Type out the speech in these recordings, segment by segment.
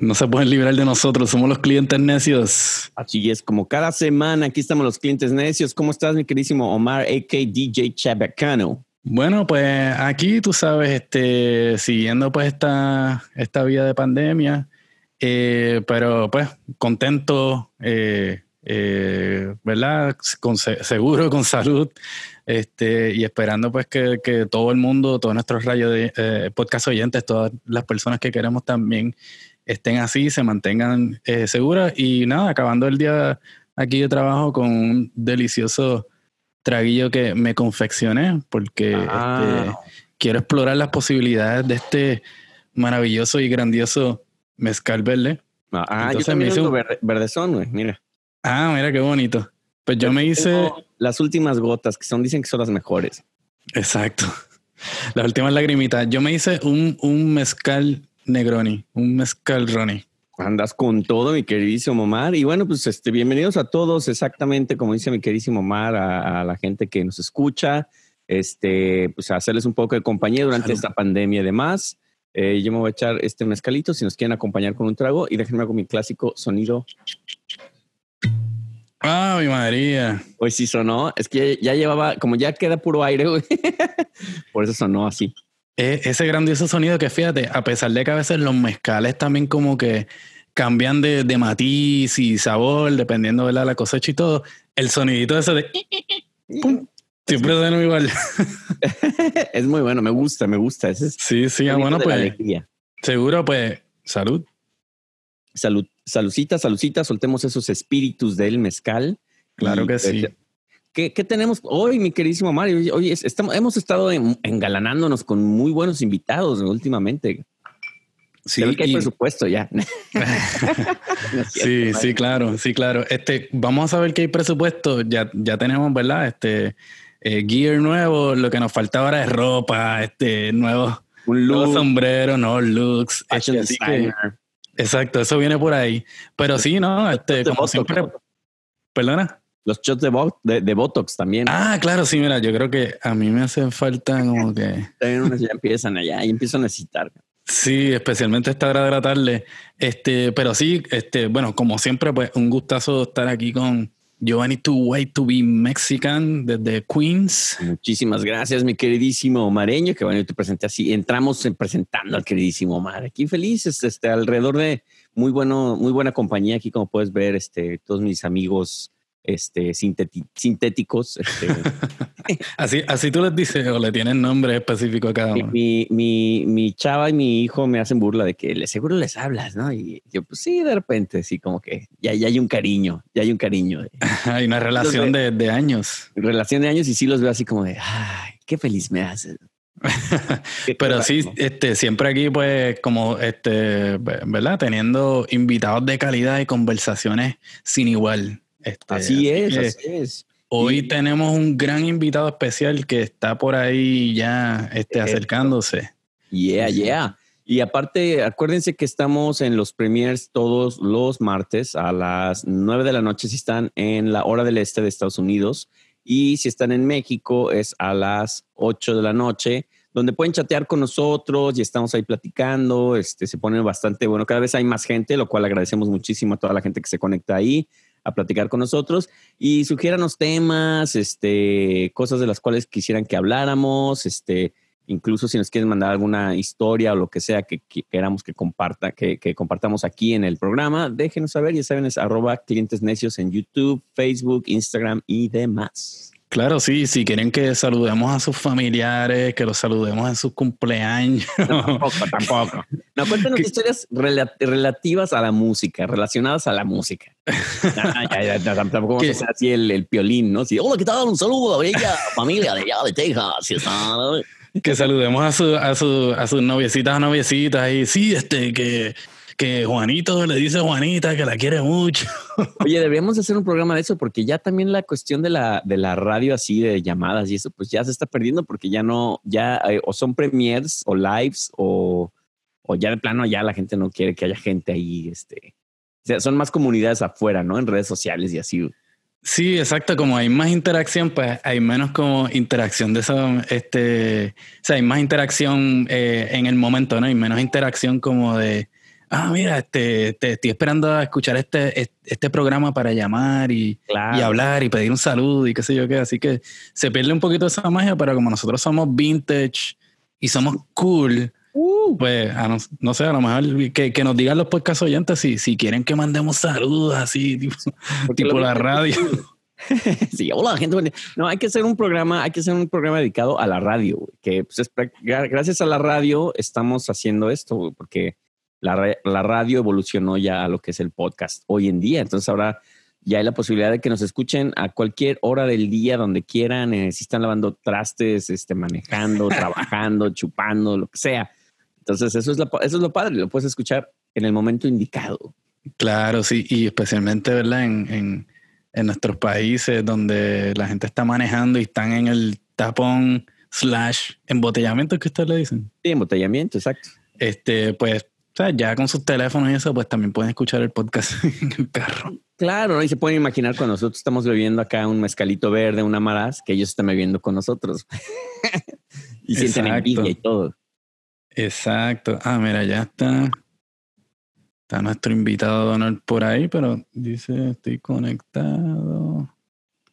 No se pueden librar de nosotros, somos los clientes necios. Así es, como cada semana, aquí estamos los clientes necios. ¿Cómo estás, mi queridísimo Omar, a.k. DJ Chabacano? Bueno, pues aquí tú sabes, este, siguiendo pues esta, esta vida de pandemia, eh, pero pues contento, eh, eh, ¿verdad? Con, se- seguro, con salud, este, y esperando pues que, que todo el mundo, todos nuestros rayos de eh, podcast oyentes, todas las personas que queremos también estén así, se mantengan eh, seguras y nada, acabando el día aquí de trabajo con un delicioso traguillo que me confeccioné porque Ah. este, quiero explorar las posibilidades de este maravilloso y grandioso mezcal verde. Ah, yo Entonces también me hice verde- verdezón, güey, mira. Ah, mira qué bonito. Pues yo me hice, Las últimas gotas, que son, dicen que son las mejores. exacto, las últimas lagrimitas. Yo me hice un, un mezcal Negroni, un mezcal Ronnie. Andas con todo, mi queridísimo Omar. Y bueno, pues este, bienvenidos a todos, exactamente como dice mi queridísimo Omar, a, a la gente que nos escucha, este, pues a hacerles un poco de compañía durante Salud. esta pandemia y demás. Eh, yo me voy a echar este mezcalito si nos quieren acompañar con un trago y déjenme con mi clásico sonido. Ah, mi María. Hoy sí sonó, es que ya, llevaba, como ya queda puro aire, güey. Por eso sonó así. E- ese grandioso sonido que fíjate, a pesar de que a veces los mezcales también como que cambian de, de matiz y sabor, dependiendo de la cosecha y todo, el sonidito ese de pum, siempre suena igual. es muy bueno, me gusta, me gusta. Ese es Sí, sí, ah, bueno, pues seguro, pues salud. Salud, saludcita, saludcita, soltemos esos espíritus del mezcal. Claro Y, que sí. ¿Qué, qué tenemos hoy, mi queridísimo Mario? Es- estamos, hemos estado en- engalanándonos con muy buenos invitados últimamente. Sí, Creo que hay y- presupuesto ya. No sí, sí, claro, sí, claro. Este, vamos a saber que hay presupuesto. Ya, ya tenemos, ¿verdad? Este eh, gear nuevo. Lo que nos falta ahora es ropa, este, nuevos, Un nuevos look, sombreros, nuevos looks. fashion este, designer. Exacto, eso viene por ahí. Pero sí, ¿no? Este, como Botox. siempre, perdona. Los shots de, bo- de, de Botox también. Ah, claro, sí, mira, yo creo que a mí me hacen falta como que. Ya empiezan allá y empiezan a necesitar. Sí, especialmente esta hora de la tarde. Este, pero sí, este, bueno, como siempre, pues un gustazo estar aquí con Giovanni Too White to Be Mexican desde Queens. Muchísimas gracias, mi queridísimo Omareño, que bueno, te presenté así. Entramos en presentando al queridísimo Omar. Aquí felices, este, alrededor de muy bueno, muy buena compañía. Aquí, como puedes ver, este, todos mis amigos este, sintéticos. Este, Así, así tú les dices o le tienes nombre específico a cada uno. mi, mi, mi chava y mi hijo me hacen burla de que seguro les hablas, ¿no? Y yo, pues sí, de repente, sí, como que ya, ya hay un cariño, ya hay un cariño. Hay una relación de, de años. relación de años y sí los veo así como de, ay, qué feliz me haces. Pero sí, este, siempre aquí, pues, como este, ¿verdad? Teniendo invitados de calidad y conversaciones sin igual. Este, Así es, así es. Hoy Y- tenemos un gran invitado especial que está por ahí ya este, acercándose. Yeah, yeah. Y aparte, acuérdense que estamos en los premiers todos los martes a las 9 de la noche si están en la hora del este de Estados Unidos. Y si están en México es a las 8 de la noche, donde pueden chatear con nosotros y estamos ahí platicando. Este, se pone bastante bueno. Cada vez hay más gente, lo cual agradecemos muchísimo a toda la gente que se conecta ahí a platicar con nosotros y sugiéranos temas, este, cosas de las cuales quisieran que habláramos, este, incluso si nos quieren mandar alguna historia o lo que sea que, que queramos que comparta, que compartamos aquí en el programa, déjenos saber, ya saben, es arroba clientes necios en YouTube, Facebook, Instagram y demás. Claro, sí, si quieren que saludemos a sus familiares, que los saludemos en sus cumpleaños. Tampoco, tampoco. No, cuéntanos historias rela- relativas a la música, relacionadas a la música. Ah, ya, ya, tampoco vamos ¿Qué? a hacer así el, el piolín, ¿no? Sí, Hola, ¿qué tal? Un saludo a bella familia de allá de Texas. ¿no? que saludemos a, su, a, su, a sus noviecitas o noviecitas y sí, este, que, que Juanito le dice a Juanita que la quiere mucho. Oye, deberíamos hacer un programa de eso porque ya también la cuestión de la, de la radio así, de llamadas y eso, pues ya se está perdiendo porque ya no, ya eh, o son premiers o lives o, o ya de plano ya la gente no quiere que haya gente ahí, este, o sea, son más comunidades afuera, ¿no? En redes sociales y así. Sí, exacto. Como hay más interacción, pues hay menos como interacción de eso. Este, o sea, hay más interacción eh, en el momento, ¿no? Y menos interacción como de, ah, mira, este, te estoy esperando a escuchar este, este programa para llamar y, y, hablar y pedir un saludo y qué sé yo qué. Así que se pierde un poquito esa magia, pero como nosotros somos vintage y somos cool, uh. pues no, sé, a lo mejor que, que nos digan los podcast oyentes si, si quieren que mandemos saludos así, tipo, tipo la radio. sí, hola gente. No, hay que hacer un programa, hay que hacer un programa dedicado a la radio, que pues, gracias a la radio estamos haciendo esto, porque la, la, radio evolucionó ya a lo que es el podcast hoy en día. Entonces ahora ya hay la posibilidad de que nos escuchen a cualquier hora del día, donde quieran, eh, si están lavando trastes, este, manejando, trabajando, chupando, lo que sea. Entonces eso es, eso es lo padre, lo puedes escuchar en el momento indicado. Claro, sí, y especialmente, ¿verdad? En, en, en nuestros países donde la gente está manejando y están en el tapón slash embotellamiento que ustedes le dicen. Sí, embotellamiento, exacto. Este, pues ya con sus teléfonos y eso, pues también pueden escuchar el podcast en el carro. Claro, y se pueden imaginar cuando nosotros estamos bebiendo acá un mezcalito verde, una maraz, que ellos están bebiendo con nosotros. y sienten envidia y todo. Exacto. Ah, mira, ya está. Está nuestro invitado Donald por ahí, pero dice, estoy conectado.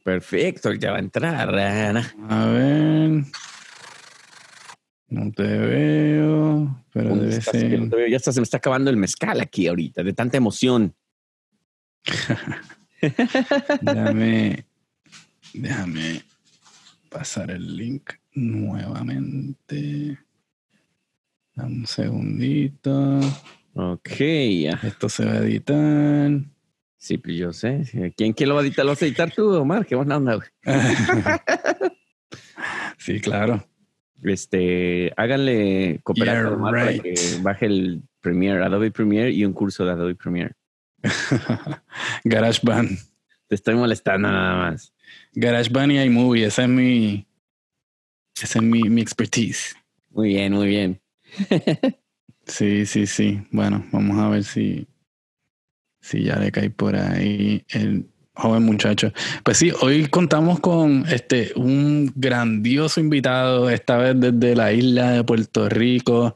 Perfecto, ya va a entrar. A ver. No te veo, pero debe ser. Ya se me está acabando el mezcal aquí ahorita, de tanta emoción. déjame, déjame pasar el link nuevamente. un segundito. Ok, ya. Esto se va a editar. Sí, pues yo sé. ¿Quién, quién lo va a editar? ¿Lo vas a editar tú, Omar? ¿Qué buena onda, sí, claro. Este, háganle cooperar para que baje el Premiere, Adobe Premiere y un curso de Adobe Premiere. GarageBand. Te estoy molestando nada más. GarageBand y iMovie, esa es mi, esa es mi, mi expertise. Muy bien, muy bien. sí, sí, sí. Bueno, vamos a ver si, si ya le cae por ahí el joven muchacho. Pues sí, hoy contamos con este un grandioso invitado, esta vez desde la isla de Puerto Rico,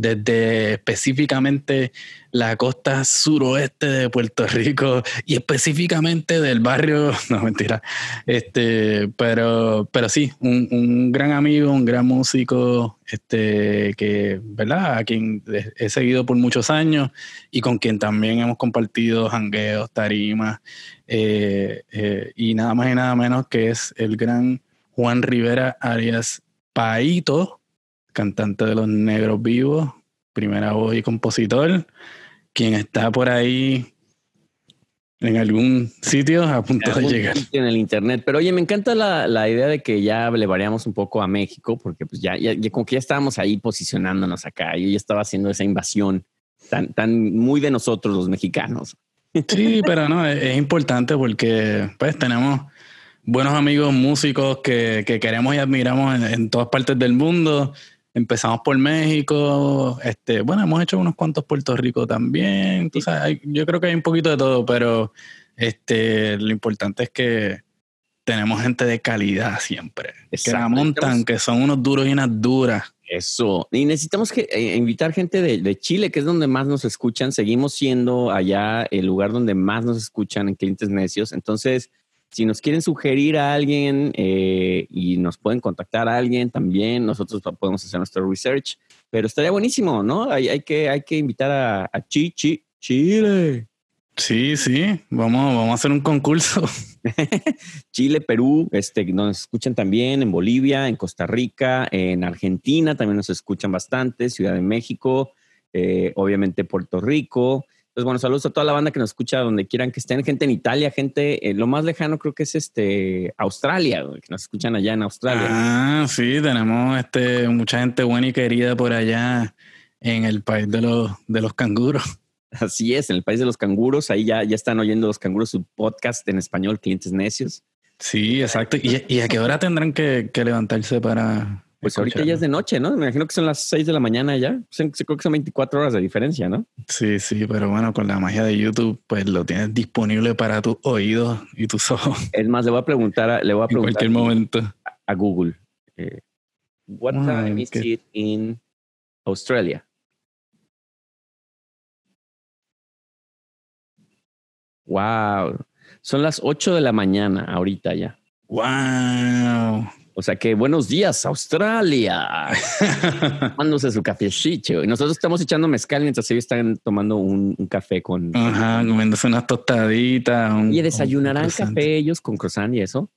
desde específicamente la costa suroeste de Puerto Rico y específicamente del barrio, no mentira, este, pero, pero sí, un, gran amigo, un gran músico, este, que, ¿verdad? A quien he seguido por muchos años y con quien también hemos compartido jangueos, tarimas, eh, eh, y nada más y nada menos que es el gran Juan Rivera Arias Paito, cantante de Los Negros Vivos, primera voz y compositor, quien está por ahí en algún sitio a punto de llegar. En el internet. Pero oye, me encanta la, la, idea de que ya le variamos un poco a México, porque pues ya, ya, como que ya estábamos ahí posicionándonos acá. Yo ya estaba haciendo esa invasión tan, tan muy de nosotros los mexicanos. Sí, pero no, es, importante porque pues tenemos buenos amigos músicos que, que queremos y admiramos en, en, todas partes del mundo. Empezamos por México, este, bueno, hemos hecho unos cuantos Puerto Rico también. Tú sabes, yo creo que hay un poquito de todo, pero este, lo importante es que tenemos gente de calidad siempre. Que la montan, que son unos duros y unas duras. Eso. Y necesitamos que, eh, invitar gente de, de, Chile, que es donde más nos escuchan. Seguimos siendo allá el lugar donde más nos escuchan en Clientes Necios. Entonces, si nos quieren sugerir a alguien eh, y nos pueden contactar a alguien también, nosotros podemos hacer nuestro research. Pero estaría buenísimo, ¿no? Hay, hay que, hay que invitar a, a Chichi, Chile. Sí, sí, vamos, vamos a hacer un concurso. Chile, Perú, este, nos escuchan también en Bolivia, en Costa Rica, en Argentina también nos escuchan bastante, Ciudad de México, eh, obviamente Puerto Rico. Pues bueno, saludos a toda la banda que nos escucha donde quieran que estén, gente en Italia, gente, eh, lo más lejano creo que es este Australia, que nos escuchan allá en Australia. Ah, sí, tenemos este mucha gente buena y querida por allá en el país de los, de los canguros. Así es, en el país de los canguros, ahí ya, ya están oyendo los canguros su podcast en español, Clientes Necios. Sí, exacto. ¿Y, y a qué hora tendrán que, que levantarse para, Pues ahorita ya es de noche, ¿no? Me imagino que son las 6 de la mañana ya. Son- Creo que son 24 horas de diferencia, ¿no? Sí, sí, pero bueno, con la magia de YouTube, pues lo tienes disponible para tus oídos y tus ojos Es más, le voy a preguntar a, le voy a en preguntar cualquier momento. a Google. eh, what Ah, time is it in Australia? Wow. Son las 8 de la mañana ahorita ya. ¡Wow! O sea que buenos días, Australia. Tomándose su cafecito. Y nosotros estamos echando mezcal mientras ellos están tomando un, un café con. Ajá, comiéndose unas tostaditas. un- Oye, ¿desayunarán un café ellos con croissant y eso?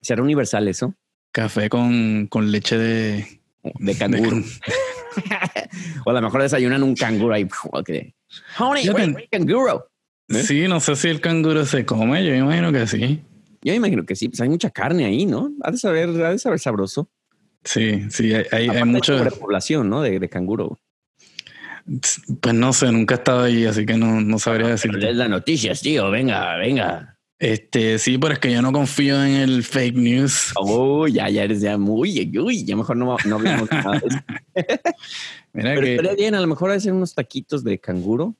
¿Será universal eso? Café con, con leche de... De canguro. de- o a lo mejor desayunan un canguro ahí. Ok. Honey, wait, wait, canguro. ¿Eh? Sí, no sé si el canguro se come, yo imagino que sí. Yo me imagino que sí, pues hay mucha carne ahí, ¿no? Ha de saber, ha de saber sabroso. Sí, sí, hay, hay, hay Aparte mucho... sobrepoblación, ¿no? De, de canguro. Pues no sé, nunca he estado ahí, así que no, no sabría Pero decirte. es las noticias, tío. Venga, venga. Este, sí, pero es que yo no confío en el fake news. Oh, ya, ya eres ya muy, uy, ya mejor no, no hablemos nada de eso. Mira Pero que... estaría bien, a lo mejor hacer unos taquitos de canguro.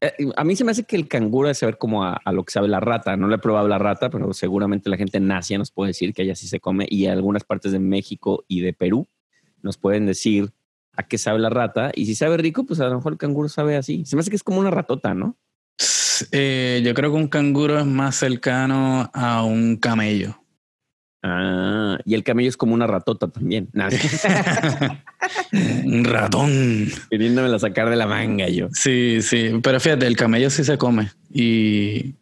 Eh, a mí se me hace que el canguro debe saber como a, lo que sabe la rata. No le he probado la rata, pero seguramente la gente en Asia nos puede decir que allá sí se come y algunas partes de México y de Perú nos pueden decir a qué sabe la rata. Y si sabe rico, pues a lo mejor el canguro sabe así. Se me hace que es como una ratota, ¿no? Eh, yo creo que un canguro es más cercano a un camello. Ah, y el camello es como una ratota también. Un ratón. queriéndomela sacar de la manga yo. Sí, sí, pero fíjate, el camello sí se come. Y,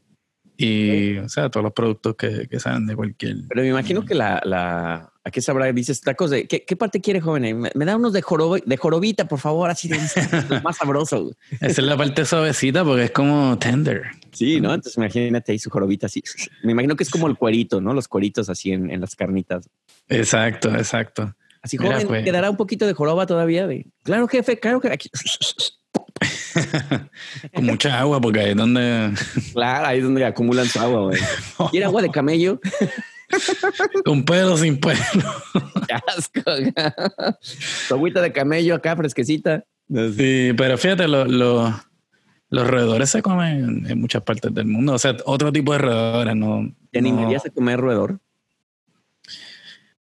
y o sea, todos los productos que, que salen de cualquier... Pero me imagino que la, la ¿a qué sabrá? Dices tacos de ¿qué, qué parte quiere, joven? Me, me da unos de, jorobo- de jorobita, por favor, así de más sabroso. Esa es la parte suavecita porque es como tender. Sí, ¿no? Entonces imagínate ahí su jorobita así. Me imagino que es como el cuerito, ¿no? Los cueritos así en, en las carnitas. Exacto, exacto. Así, Mira, joven, pues. quedará un poquito de joroba todavía. De, claro, jefe, claro que aquí. Con mucha agua porque ahí es donde... Claro, ahí es donde acumulan su agua, güey. ¿Quiere agua de camello? Con pelo, sin pelo. Qué asco. Agüita de camello acá, fresquecita. Sí, pero fíjate, lo- lo- los roedores se comen en muchas partes del mundo. O sea, otro tipo de roedores, no... ¿Te no- animarías a comer roedor?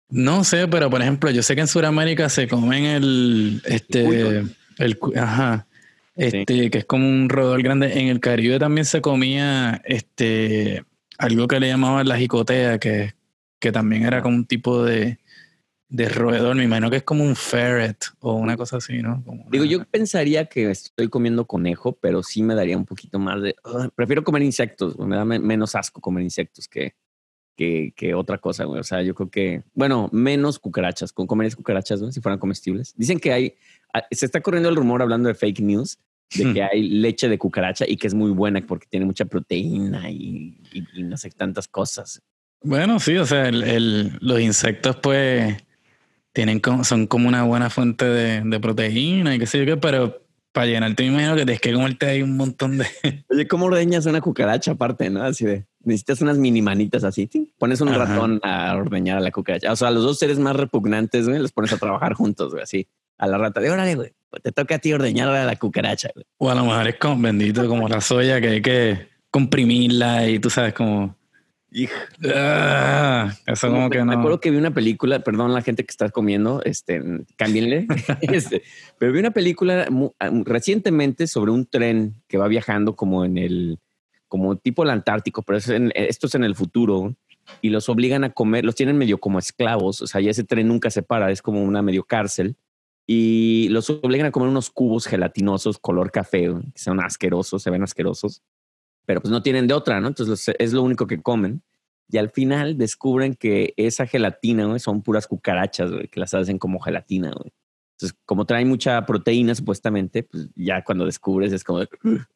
No sé, pero por ejemplo, yo sé que en Sudamérica se comen el, este, el, ajá, este, que es como un roedor grande. En el Caribe también se comía, este, algo que le llamaban la jicotea, que, que también era como un tipo de, de roedor. Me imagino que es como un ferret o una cosa así, ¿no? Como Digo, una- yo pensaría que estoy comiendo conejo, pero sí me daría un poquito más de. "Ugh", prefiero comer insectos, me da me- menos asco comer insectos que, que, que otra cosa, güey. O sea, yo creo que, bueno, menos cucarachas. Con comerías cucarachas, ¿no? Si fueran comestibles. Dicen que hay, ah, se está corriendo el rumor hablando de fake news, de que hay leche de cucaracha y que es muy buena porque tiene mucha proteína y, y- y no sé tantas cosas. Bueno, sí, o sea, el- el- los insectos pues tienen como, son como una buena fuente de, de proteína y qué sé yo qué, pero para llenarte me imagino que tienes que comerte ahí un montón de... Oye, ¿cómo ordeñas una cucaracha aparte, no? Así de, necesitas unas mini manitas así, ¡ting! pones un Ajá. ratón a ordeñar a la cucaracha. O sea, los dos seres más repugnantes, güey, los pones a trabajar juntos, güey, así. A la rata de, órale, güey, pues te toca a ti ordeñar a la cucaracha, güey. O a lo mejor es como bendito como la soya que hay que comprimirla y tú sabes como... Ah, eso como que Me no... acuerdo que vi una película, perdón la gente que está comiendo, este, cámbienle. Este, pero vi una película ah, recientemente sobre un tren que va viajando como en el, como tipo el Antártico, pero es en- esto es en el futuro y los obligan a comer, los tienen medio como esclavos, o sea, ya ese tren nunca se para, es como una medio cárcel y los obligan a comer unos cubos gelatinosos color café, que son asquerosos, se ven asquerosos, pero pues no tienen de otra, ¿no? Entonces es lo único que comen. Y al final descubren que esa gelatina, güey, son puras cucarachas, güey, que las hacen como gelatina, güey. Entonces, como trae mucha proteína, supuestamente, pues ya cuando descubres es como de...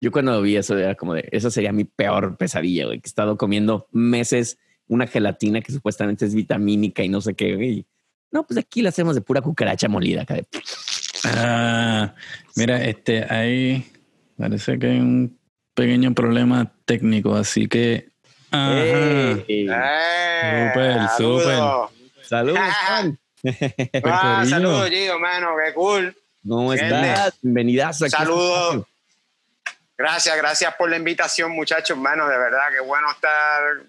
Yo cuando vi eso era como de, eso sería mi peor pesadilla, güey, que he estado comiendo meses una gelatina que supuestamente es vitamínica y no sé qué, güey. No, pues aquí la hacemos de pura cucaracha molida. Acá. Ah, mira, este, ahí parece que hay un pequeño problema técnico, así que... Ajá. Súper, saludo. súper. Saludos, Juan. Ah, saludos, Gio, mano, qué cool. ¿Cómo estás? Bienvenidas aquí. Saludos. Gracias, gracias por la invitación, muchachos, hermano. De verdad, qué bueno estar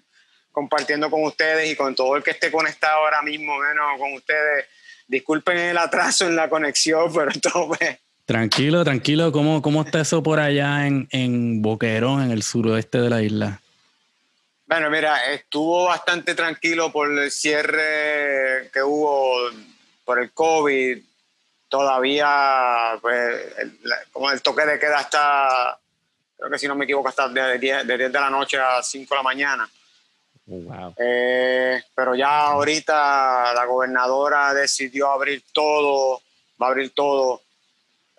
compartiendo con ustedes y con todo el que esté conectado ahora mismo, menos con ustedes. Disculpen el atraso en la conexión, pero todo pues, Tranquilo, tranquilo. ¿Cómo, cómo está eso por allá en, en Boquerón, en el suroeste de la isla? Bueno, mira, estuvo bastante tranquilo por el cierre que hubo por el COVID. Todavía, pues, el, la- como el toque de queda hasta, creo que si no me equivoco, hasta de 10 de, 10 de la noche a 5 de la mañana. Oh, wow. Eh, pero ya ahorita la gobernadora decidió abrir todo, va a abrir todo.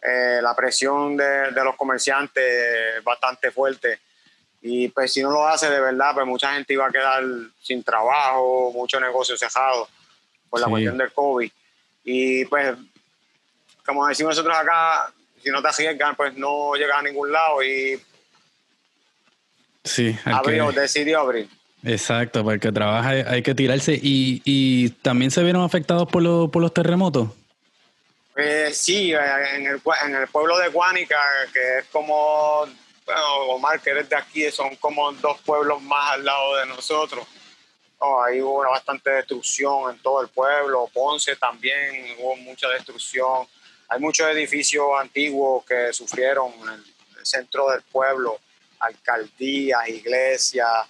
Eh, la presión de, de los comerciantes es bastante fuerte. Y pues si no lo hace de verdad, pues mucha gente iba a quedar sin trabajo, muchos negocios cejados por la Sí. cuestión del COVID. Y pues, como decimos nosotros acá, si no te arriesgan, pues no llegas a ningún lado. Y Sí, abrió, que- decidió abrir. exacto, para el que trabaja hay, que tirarse. Y, y también se vieron afectados por, los por los terremotos. Eh, sí, en el, en el pueblo de Guánica, que es como, bueno, Omar, que eres de aquí, son como dos pueblos más al lado de nosotros. Oh, ahí hubo bastante destrucción en todo el pueblo. Ponce también hubo mucha destrucción. Hay muchos edificios antiguos que sufrieron en el, centro del pueblo, alcaldías, iglesias,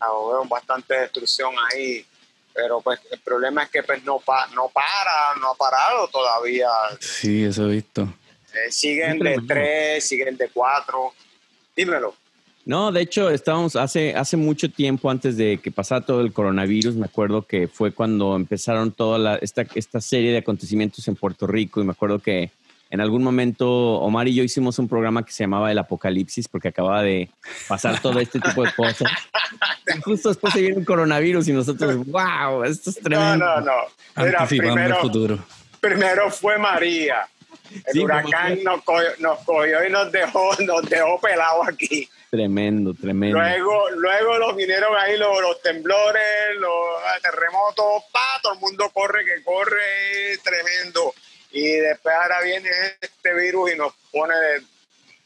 hubo bastante destrucción ahí. Pero pues el problema es que pues no, pa- no para, no ha parado todavía. Sí, eso he visto. Eh, siguen de tres, siguen de cuatro. Dímelo. No, de hecho, estábamos hace, hace mucho tiempo antes de que pasara todo el coronavirus. Me acuerdo que fue cuando empezaron toda la, esta, esta serie de acontecimientos en Puerto Rico. Y me acuerdo que en algún momento Omar y yo hicimos un programa que se llamaba El Apocalipsis, porque acababa de pasar todo este tipo de cosas. Y justo después se viene el coronavirus y nosotros, wow, esto es No, tremendo. no, no. Anticipando el primero, futuro. primero fue María. El Sí, huracán nos cogió, nos cogió y nos dejó, nos dejó pelados aquí. Tremendo, tremendo. Luego, luego los vinieron ahí los, los temblores, los terremotos, pa, todo el mundo corre, que corre, tremendo. Y después ahora viene este virus y nos pone, de-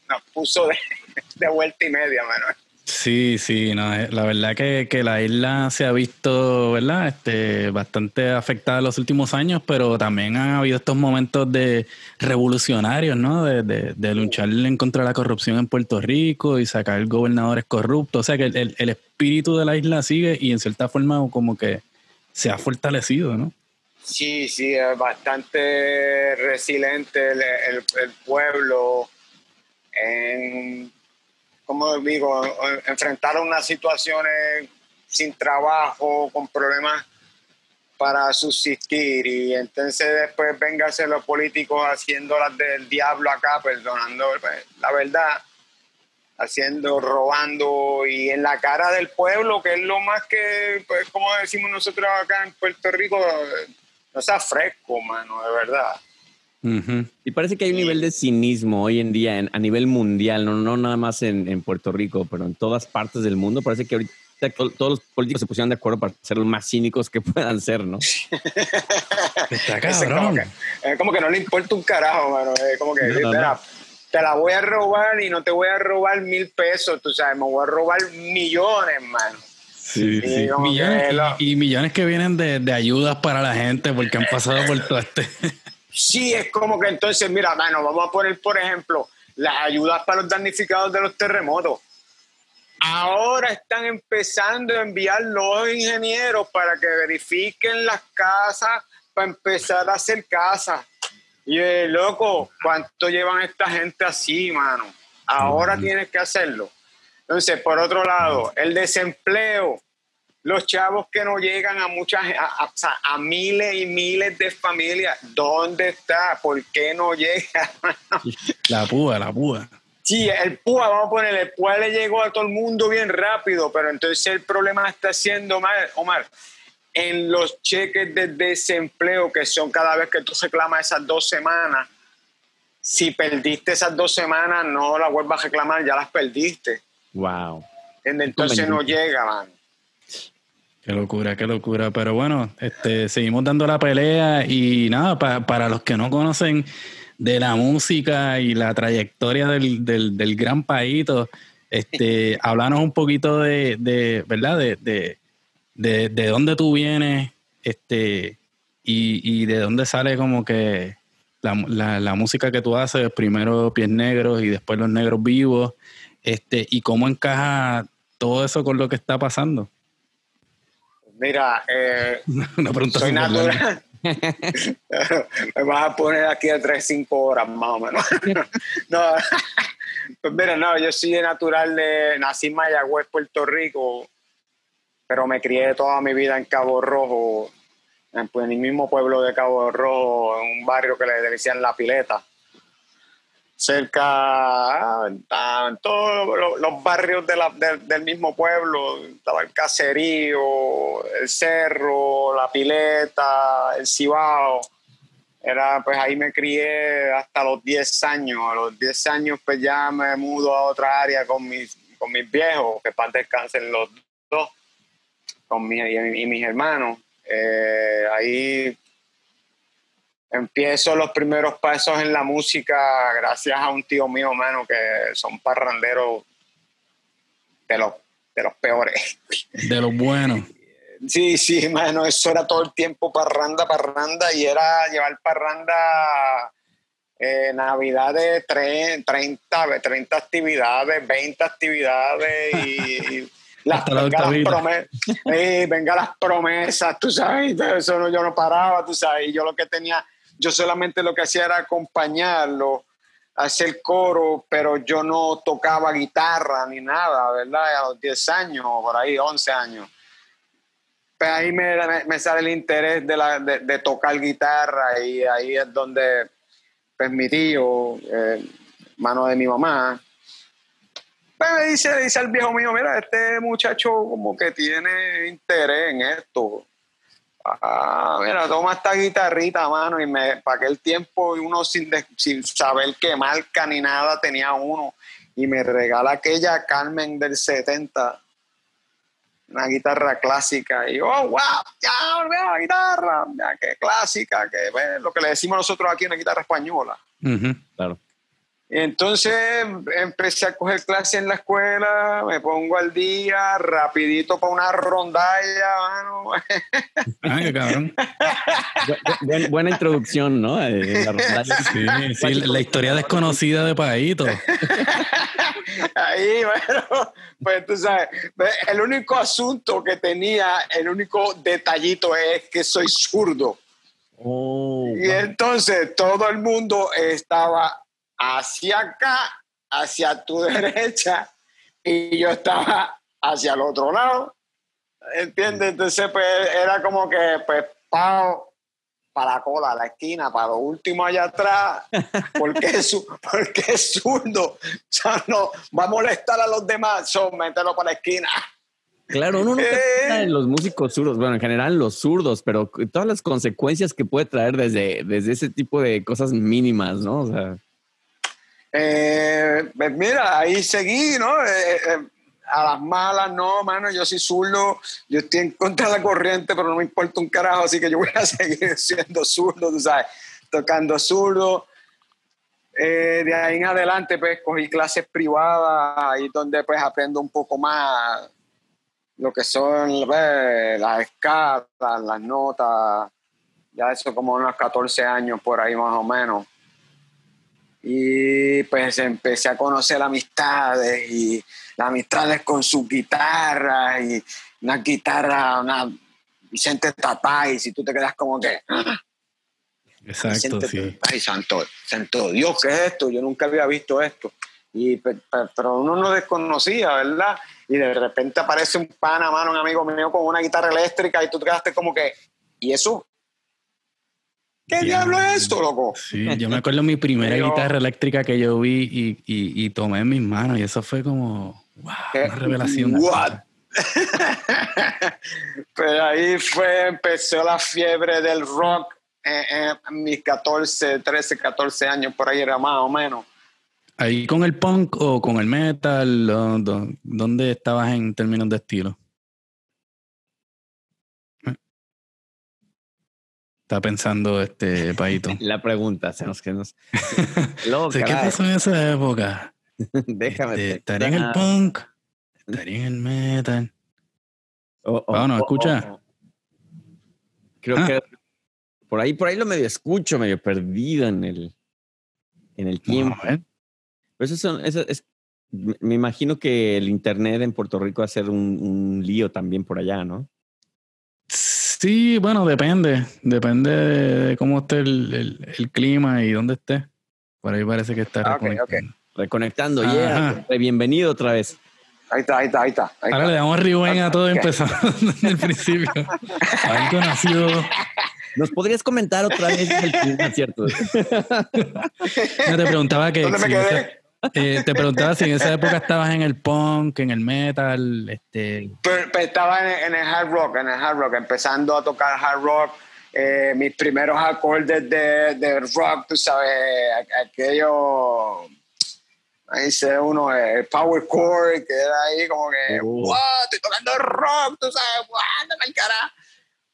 nos puso de, vuelta y media, mano. Sí, sí, no, eh, la verdad que, que la isla se ha visto, ¿verdad? Este, bastante afectada en los últimos años, pero también han habido estos momentos de revolucionarios, ¿no? De, de, de luchar en contra la corrupción en Puerto Rico y sacar gobernadores corruptos. O sea que el, el- el espíritu de la isla sigue y en cierta forma como que se ha fortalecido, ¿no? Sí, sí, es bastante resiliente el, el- pueblo. Como digo, en- enfrentar unas situaciones sin trabajo, con problemas para subsistir. Y entonces después véngase los políticos haciendo las del diablo acá, perdonando pues, la verdad, haciendo, robando. Y en la cara del pueblo, que es lo más que, pues como decimos nosotros acá en Puerto Rico, no sea fresco, mano, de verdad. Ujú. Y parece que hay un nivel de cinismo hoy en día en- a nivel mundial, no, no nada más en, en Puerto Rico, pero en todas partes del mundo. Parece que ahorita to- todos los políticos se pusieron de acuerdo para ser los más cínicos que puedan ser, ¿no? Está Ese como, cabrón. que, es como que no le importa un carajo, mano. Es como que, No, no, mira, no. te la voy a robar y no te voy a robar mil pesos, tú sabes, me voy a robar millones, mano. Sí, Sí, sí. como Millones, lo- y, y millones que vienen de, de ayudas para la gente porque han pasado por todo este. Sí, es como que entonces, mira, mano, vamos a poner, por ejemplo, las ayudas para los damnificados de los terremotos. Ahora están empezando a enviar los ingenieros para que verifiquen las casas, para empezar a hacer casas. Y eh, loco, ¿cuánto llevan esta gente así, mano? Ahora tienes que hacerlo. Entonces, por otro lado, el desempleo, los chavos que no llegan a muchas, a, a- miles y miles de familias, ¿dónde está? ¿Por qué no llega? La púa, la púa. Sí, el PUA, vamos a poner, el PUA le llegó a todo el mundo bien rápido, pero entonces el problema está siendo, Omar, Omar, en los cheques de desempleo, que son cada vez que tú reclamas esas dos semanas, si perdiste esas dos semanas, no las vuelvas a reclamar, ya las perdiste. Wow. Entonces no llega, man. Qué locura, qué locura. Pero bueno, este, seguimos dando la pelea y nada, para los que no conocen de la música y la trayectoria del, del, gran país, este, háblanos un poquito de, de ¿verdad? De, de, de, de, dónde tú vienes este, y, y de dónde sale como que la, la, la, música que tú haces, primero Pies Negros y después Los Negros Vivos, este, y cómo encaja todo eso con lo que está pasando. Mira, eh, soy natural. Me vas a poner aquí a 3, 5 horas más o menos. no, pues mira, no, yo soy natural de, nací en Mayagüez, Puerto Rico, pero me crié toda mi vida en Cabo Rojo, en, pues, en el mismo pueblo de Cabo Rojo, en un barrio que le decían La Pileta cerca, ah, en todos los barrios del mismo pueblo, estaba el caserío, el cerro, la pileta, el cibao. Era, pues ahí me crié hasta los 10 años. A los 10 años pues ya me mudo a otra área con mis, con mis viejos, que para descansen los dos, con mi, y, mis hermanos. Eh, ahí empiezo los primeros pasos en la música gracias a un tío mío, mano, que son parranderos de los, de los peores. De los buenos. Sí, sí, mano, eso era todo el tiempo parranda, parranda, y era llevar parranda eh, navidades, 30, 30 actividades, 20 actividades y... las, venga, las promesas, venga las promesas, tú sabes, eso no, yo no paraba, tú sabes, y yo lo que tenía yo solamente lo que hacía era acompañarlo, hacer coro, pero yo no tocaba guitarra ni nada, ¿verdad? A los 10 años, por ahí, 11 años. Pues ahí me, sale el interés de, de, tocar guitarra y ahí es donde pues, mi tío, eh, mano de mi mamá, pues me dice, dice al viejo mío, mira, este muchacho como que tiene interés en esto Ah, mira, toma esta guitarrita, mano, y me, para aquel tiempo uno sin, sin saber qué marca ni nada tenía uno, y me regala aquella Carmen del 70, una guitarra clásica, y yo, oh, wow, ya, mira la guitarra, ya, qué clásica, que lo que le decimos nosotros aquí, una guitarra española. claro. Entonces empecé a coger clase en la escuela, me pongo al día, rapidito para una rondalla, mano. Ay, cabrón. buena introducción, ¿no? Eh, la sí, sí, la historia desconocida de Paito. Ahí, bueno, pues tú sabes, el único asunto que tenía, el único detallito es que soy zurdo. Oh, y entonces todo el mundo estaba hacia acá, hacia tu derecha, y yo estaba hacia el otro lado. ¿Entiendes? Entonces, pues era como que, pues, pao, para la cola, la esquina, para lo último allá atrás, porque es, porque es zurdo. O sea, no, va a molestar a los demás, son mételo para la esquina. Claro, uno no eh. los músicos zurdos, bueno, en general los zurdos, pero todas las consecuencias que puede traer desde, desde ese tipo de cosas mínimas, ¿no? O sea. Eh, mira, ahí seguí, ¿no? Eh, eh, a las malas, no, mano, yo soy zurdo, yo estoy en contra de la corriente, pero no me importa un carajo, así que yo voy a seguir siendo zurdo, tú sabes, tocando zurdo. de ahí en adelante, pues, cogí clases privadas, ahí donde, pues, aprendo un poco más lo que son pues, las escalas, las notas, ya eso como unos 14 años por ahí más o menos. Y pues empecé a conocer amistades y las amistades con su guitarra y una guitarra, una Vicente Tapay, si tú te quedas como que... ¡ah! Exacto, sí. Ay, santo, santo Dios, ¿qué es esto? Yo nunca había visto esto. Y, pero uno no desconocía, ¿verdad? Y de repente aparece un pana, mano, un amigo mío con una guitarra eléctrica y tú te quedaste como que, ¿y eso? ¿Qué diablo es esto, loco? Sí, yo me acuerdo mi primera guitarra eléctrica que yo vi y, y, tomé en mis manos y eso fue como, wow, una revelación. What? pues ahí fue, empezó la fiebre del rock en, mis 14, 13, 14 años, por ahí era más o menos. ¿Ahí con el punk o con el metal? ¿Dónde estabas en términos de estilo? Está pensando este Paito? La pregunta, se nos que nos. Luego, ¿Qué pasó en esa época? Déjame. Este, estaría en el punk, estaría en el metal. Oh, oh, Oh, no, oh, escucha. oh. Creo Ah. que por ahí, por ahí lo medio escucho, medio perdido en el, en el tiempo. Ver. Pero eso son, eso es, me me imagino que el internet en Puerto Rico va a ser un, un lío también por allá, ¿no? Sí, bueno, depende. Depende de cómo esté el, el- el clima y dónde esté. Por ahí parece que está Ah, reconectando. Reconectando, yeah. Bienvenido otra vez. Ahí está, ahí está, ahí está. ahí Ahora está. le damos rewind a todo Ok. empezando desde el principio. Algo nació. ¿Nos podrías comentar otra vez el clima, cierto? No, te preguntaba que ¿Dónde me quedé? Eh, te preguntaba si en esa época estabas en el punk, en el metal, este, Pero, pero estaba en, en el hard rock, en el hard rock, empezando a tocar hard rock. eh, mis primeros acordes de, de rock, tú sabes, aquello. Ahí se uno, el power chord, que era ahí como que, Oh. wow, estoy tocando rock, tú sabes, wow, anda el cara.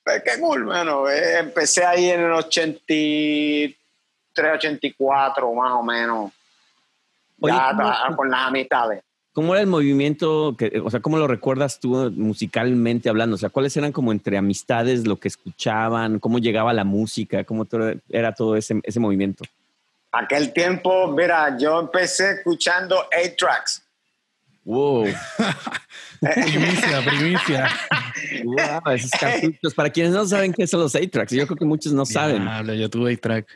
Pues qué cool, mano. eh, empecé ahí en el 83, 84, más o menos. Oye, ya ¿cómo- tra- con las amistades. ¿Cómo era el movimiento? Que, o sea, ¿cómo lo recuerdas tú musicalmente hablando? O sea, ¿cuáles eran como entre amistades lo que escuchaban? ¿Cómo llegaba la música? ¿Cómo to- era todo ese, ese movimiento? Aquel tiempo, mira, yo empecé escuchando 8 tracks. Wow, primicia, primicia. wow esos cartuchos. Para quienes no saben qué son los 8 tracks, yo creo que muchos no saben. Diablo, yo tuve track.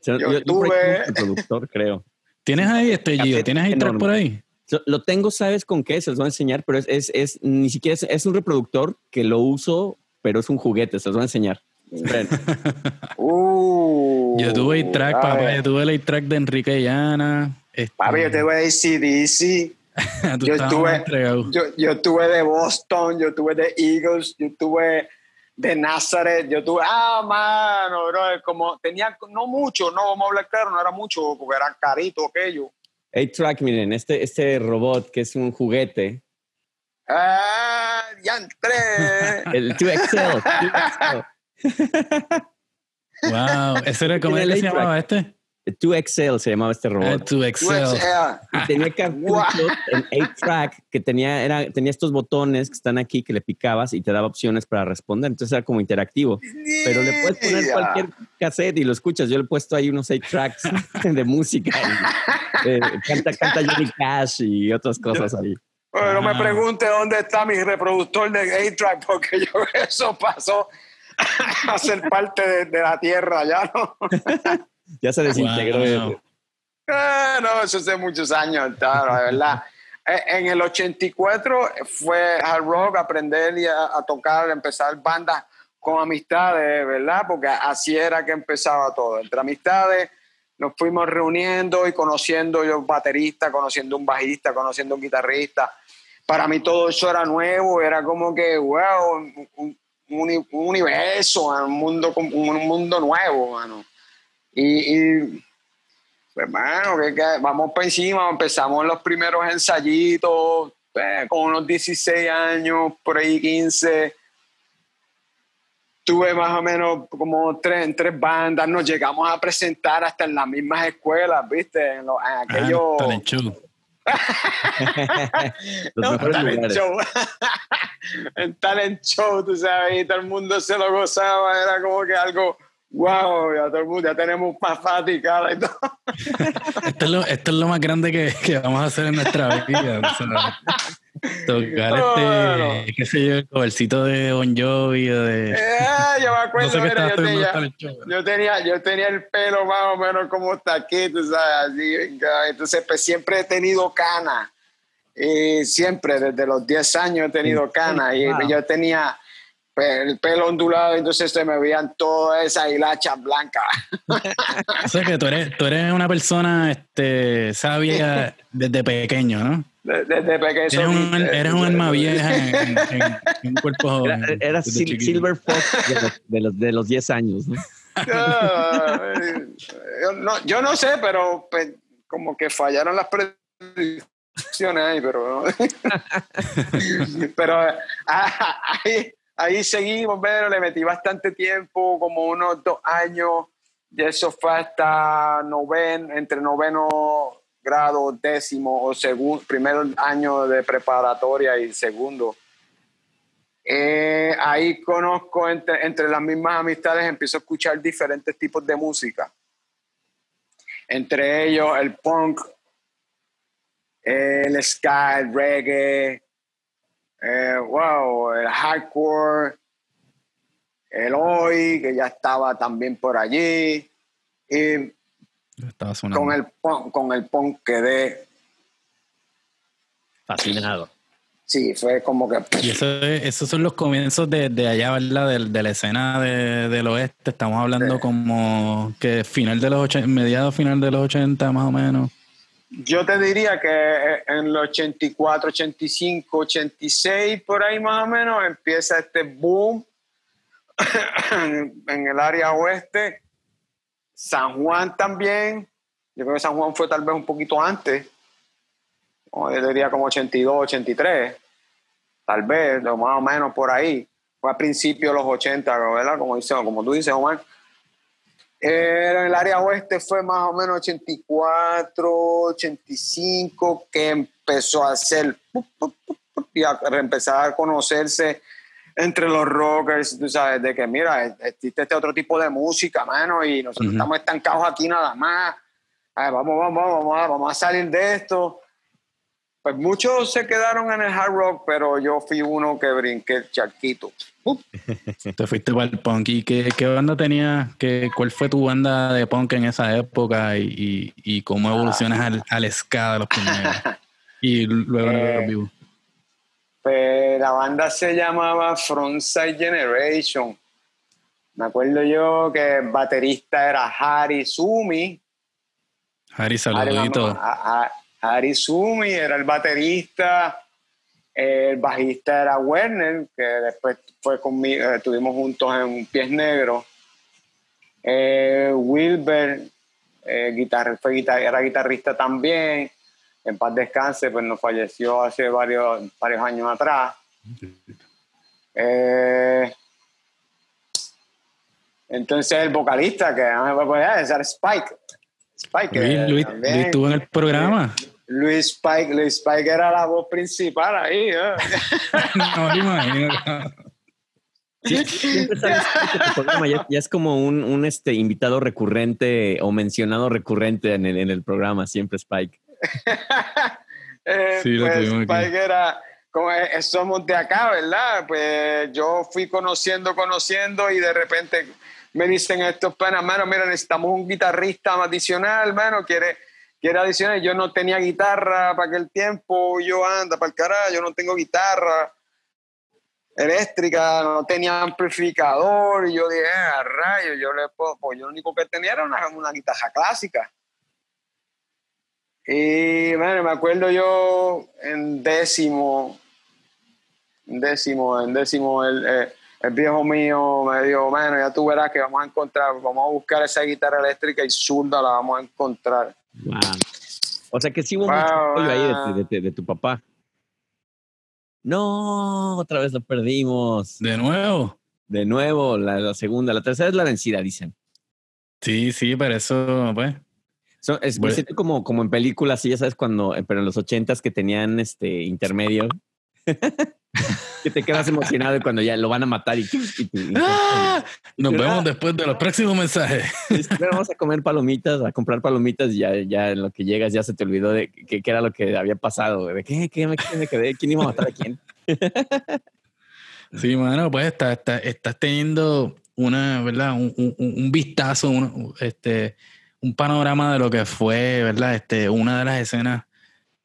O sea, Yo yo, yo tuve- productor, creo. ¿Tienes ahí este Gio? ¿Tienes ahí por ahí? Lo tengo, ¿sabes con qué? Se los voy a enseñar, pero es, es, es ni siquiera es, es un reproductor que lo uso, pero es un juguete, se los voy a enseñar. Uh, Yo tuve el track, a papá. Yo tuve el track de Enrique Llana. Este, Papi, yo tuve ACDC, tú yo tuve- entregado. yo, yo tuve de Boston, yo tuve de Eagles, yo tuve de Nazareth, yo tuve, ah, mano, bro, como tenía, no mucho, no, vamos a hablar claro, no era mucho, porque era carito aquello. 8 track, miren, este, este robot que es un juguete, Ah, ya entré. el 2XL. 2XL. Wow. ¿Ese era cómo es que se llamaba este? El 2XL se llamaba este Ah, robot. tu Excel. Y tenía cartuchos en 8-track que tenía, era, tenía estos botones que están aquí que le picabas y te daba opciones para responder. Entonces era como interactivo. Pero le puedes poner cualquier cassette y lo escuchas. Yo le he puesto ahí unos 8 tracks de música. y, eh, canta, canta Johnny Cash y otras cosas ahí. Pero me Ah. pregunte dónde está mi reproductor de A-Track, porque yo eso pasó a ser parte de, de la tierra, ya no. Ya se desintegró. Wow. Ah, no, eso hace muchos años, claro, de verdad. Eh, En el 84 fue hard rock, aprender y a, a tocar, empezar bandas con amistades, ¿verdad? Porque así era que empezaba todo. Entre amistades nos fuimos reuniendo y conociendo yo baterista, conociendo un bajista, conociendo un guitarrista. Para mí todo eso era nuevo, era como que, wow, un, un- un uni- un universo, un mundo, un mundo nuevo, mano. Y, y pues, mano, que, que vamos para encima, empezamos los primeros ensayitos, eh, con unos 16 años, por ahí 15. Tuve más o menos como tres, en tres bandas, nos llegamos a presentar hasta en las mismas escuelas, ¿viste? En, lo- en Ah, aquello... talent show. Los No, mejores talent lugares. show. en talent show, tú sabes, y todo el mundo se lo gozaba, era como que algo, wow, ya todo el mundo, ya tenemos más fatiga y todo. Esto es, lo, esto es lo más grande que, que vamos a hacer en nuestra vida. o sea, tocar Bueno. este, qué sé yo, el covercito de Bon Jovi o de... Eh, yo me No acuerdo, sé qué mira, yo, tenía, show. yo, tenía, yo tenía el pelo más o menos como está aquí, tú sabes, así, entonces pues siempre he tenido cana. Y siempre, desde los 10 años he tenido cana. Y Wow. yo tenía el pelo ondulado, entonces se me veían todas esas hilachas blancas. O sea que tú eres, tú eres una persona este, sabia desde pequeño, ¿no? De- Desde pequeño. Eres un, eres un alma vieja en, en- un cuerpo Era, joven. era Sil- chiquito. Silver Fox de los, de los, de los 10 años, ¿no? Ah, eh, yo, no, yo no sé, pero pues, como que fallaron las predicciones ahí, pero pero ah, hay, ahí seguimos, pero le metí bastante tiempo, como unos dos años, y eso fue hasta noveno, entre noveno grado, décimo o segundo, primer año de preparatoria y segundo. Eh, ahí conozco entre, entre las mismas amistades, empiezo a escuchar diferentes tipos de música. Entre ellos el punk, el ska, el reggae, eh, wow, el hardcore, el hoy, que ya estaba también por allí. Y con el, punk, con el punk quedé fascinado. Sí, fue como que... Y eso esos son los comienzos de, de allá, ¿verdad? De, la escena de, del oeste. Estamos hablando como que final de los 80, mediado final de los 80 más o menos. Yo te diría que en los 84, 85, 86, por ahí más o menos, empieza este boom en el área oeste. San Juan también. Yo creo que San Juan fue tal vez un poquito antes. Yo diría como 82, 83. Tal vez, más o menos por ahí. Fue a principios de los 80, ¿verdad? Como, dice, como tú dices, Omar en el área oeste fue más o menos 84, 85 que empezó a hacer y a empezar a conocerse entre los rockers, tú sabes, de que mira, existe este otro tipo de música, mano, y nosotros estamos estancados aquí nada más. vamos, vamos, vamos, vamos a salir de esto. Pues muchos se quedaron en el hard rock, pero yo fui uno que brinqué el charquito. Te fuiste para el punk. ¿Y qué, qué banda tenía? Qué, ¿Cuál fue tu banda de punk en esa época? ¿Y, y, cómo evolucionas al, al, ska de los primeros? y luego en eh, vivo. Pues la banda se llamaba Frontside Generation. Me acuerdo yo que el baterista era Harry Sumi. Harry, saludito. Harry Sumi era el baterista el bajista era Werner, que después fue conmigo, eh, estuvimos juntos en Pies Negros. Eh, Wilber, eh, fue era guitarrista también. En paz descanse, pues nos falleció hace varios, varios años atrás. entonces el vocalista, que no me puede decir, Spike. Spike. Luis, estuvo en el programa. Luis Spike, Luis Spike era la voz principal ahí. ¿eh? no, imagino. ya, es como un, este, invitado recurrente o mencionado recurrente en el, programa, siempre Spike. Eh, sí, lo pues Spike era, como somos de acá, ¿verdad? Pues yo fui conociendo, conociendo y de repente me dicen estos penas, mano, mira, necesitamos un guitarrista adicional, mano, quiere quiere adicionar, yo no tenía guitarra para aquel tiempo, yo anda para el carajo, yo no tengo guitarra eléctrica, no tenía amplificador, y yo dije, ah, rayo, yo le puedo, pues yo lo único que tenía era una, una guitarra clásica. Y bueno, me acuerdo yo en décimo, en décimo, en décimo, el, eh, el, viejo mío me dijo, bueno, ya tú verás que vamos a encontrar, vamos a buscar esa guitarra eléctrica y zurda la vamos a encontrar. O sea que sí hubo mucho apoyo ahí de, tu papá. No, otra vez lo perdimos. De nuevo. De nuevo, la, segunda. La tercera es la vencida, dicen. Sí, sí, pero eso, pues. es como, como en películas, ya sabes, cuando, pero en los ochentas que tenían este intermedio. que te quedas emocionado cuando ya lo van a matar y, ¡Ah! nos vemos después de los próximos mensajes. vamos a comer palomitas, a comprar palomitas y ya, ya en lo que llegas ya se te olvidó de qué era lo que había pasado, de qué, qué, me, quedé, quién iba a matar a quién. sí, bueno, pues estás, estás, teniendo una, ¿verdad? Un, un, vistazo, un, este, un panorama de lo que fue, ¿verdad? Este, una de las escenas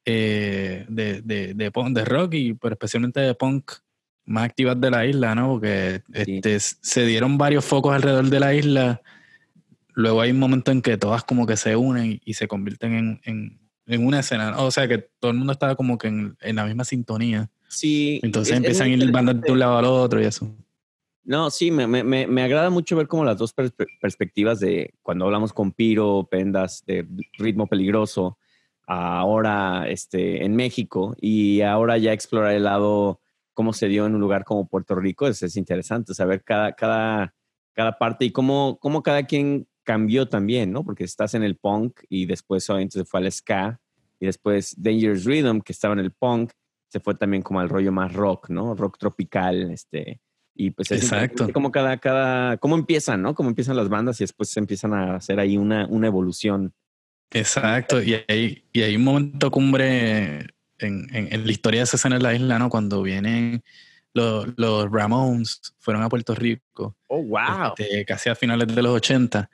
eh, de, de, de, de, rock y pero especialmente de punk más activas de la isla, ¿no? Porque este, se dieron varios focos alrededor de la isla. Luego hay un momento en que todas como que se unen y se convierten en, en, en una escena. O sea que todo el mundo estaba como que en, en la misma sintonía. Sí. Entonces empiezan a ir bandas de un lado al otro y eso. No, sí, me, me, me agrada mucho ver como las dos perspectivas de cuando hablamos con Piro, Pendas, de ritmo peligroso, ahora este, en México y ahora ya explorar el lado cómo se dio en un lugar como Puerto Rico, es, es interesante saber cada, cada, cada parte y cómo, cómo cada quien cambió también, ¿no? Porque estás en el punk y después obviamente se fue al ska y después Dangerous Rhythm, que estaba en el punk, se fue también como al rollo más rock, ¿no? Rock tropical, este. Y pues es Exacto. como cada, cada, cómo empiezan, ¿no? Cómo empiezan las bandas y después se empiezan a hacer ahí una, una evolución. Exacto, y hay, y hay un momento cumbre en, en, en la historia de esa escena en la isla, ¿no? Cuando vienen los, los Ramones, fueron a Puerto Rico. Oh, wow. este, casi a finales de los 80.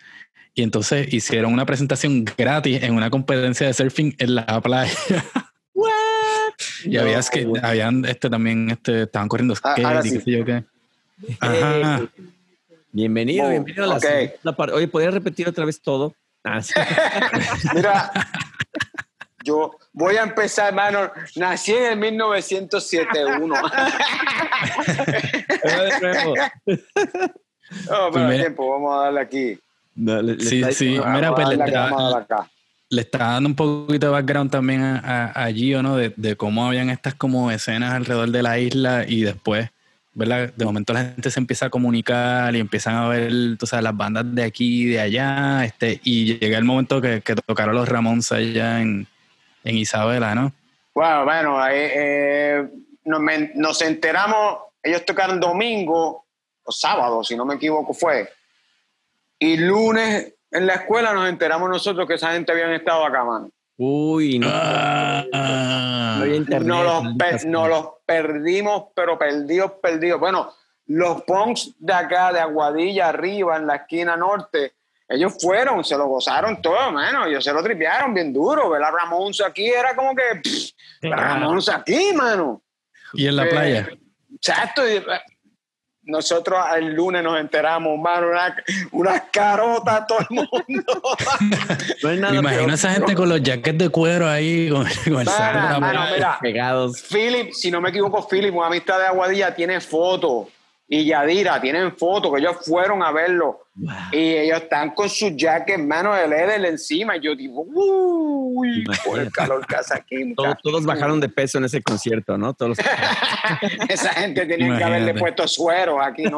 Y entonces hicieron una presentación gratis en una competencia de surfing en la playa. What? y había que habían este también este estaban corriendo Ah, skate sí. qué sé yo qué. Ajá. Bienvenido, Oh, bienvenido a la ok. segunda parte. Oye, ¿podrías repetir otra vez todo? Ah, sí. Mira, yo voy a empezar, hermano. Nací en el 1971. de nuevo. No, pero tiempo, vamos a darle aquí. No, le- le Sí, sí. Vamos Mira, pues le está- le está dando un poquito de background también a, a, a Gio, ¿no? De, de cómo habían estas como escenas alrededor de la isla y después, De momento la gente se empieza a comunicar y empiezan a ver, tú sabes, las bandas de aquí y de allá, este, y llega el momento que, tocaron los Ramones allá en, Isabela, ¿no? Bueno, bueno, eh, eh, nos, men- nos enteramos, ellos tocaron domingo o sábado, si no me equivoco fue, y lunes en la escuela nos enteramos nosotros que esa gente habían estado acá, mano. Uy, no. Ah. no había internet. No los, per- no los perdimos, pero perdidos, perdidos. Bueno, los punks de acá, de Aguadilla, arriba, en la esquina norte, ellos fueron, se lo gozaron todo, mano. Ellos se lo tripearon bien duro. Ver a Ramones aquí era como que, pff, Claro. Ramones aquí, mano. Y en la Eh, playa. Exacto. Nosotros el lunes nos enteramos, mano, una- unas carotas todo el mundo. No hay nada Me imagino peor a esa gente con los jackets de cuero ahí, con, con el pegados. Philip, si no me equivoco, Philip, una amistad de Aguadilla, tiene fotos. Y Yadira tienen fotos, que ellos fueron a verlo. Wow. Y ellos están con sus jackets, mano, de Ledel encima. Y yo digo, uy, por el calor que hace aquí. Todos, muchacho". todos bajaron de peso en ese concierto, ¿no? Todos los Esa gente tenía que haberle puesto sueros aquí, ¿no?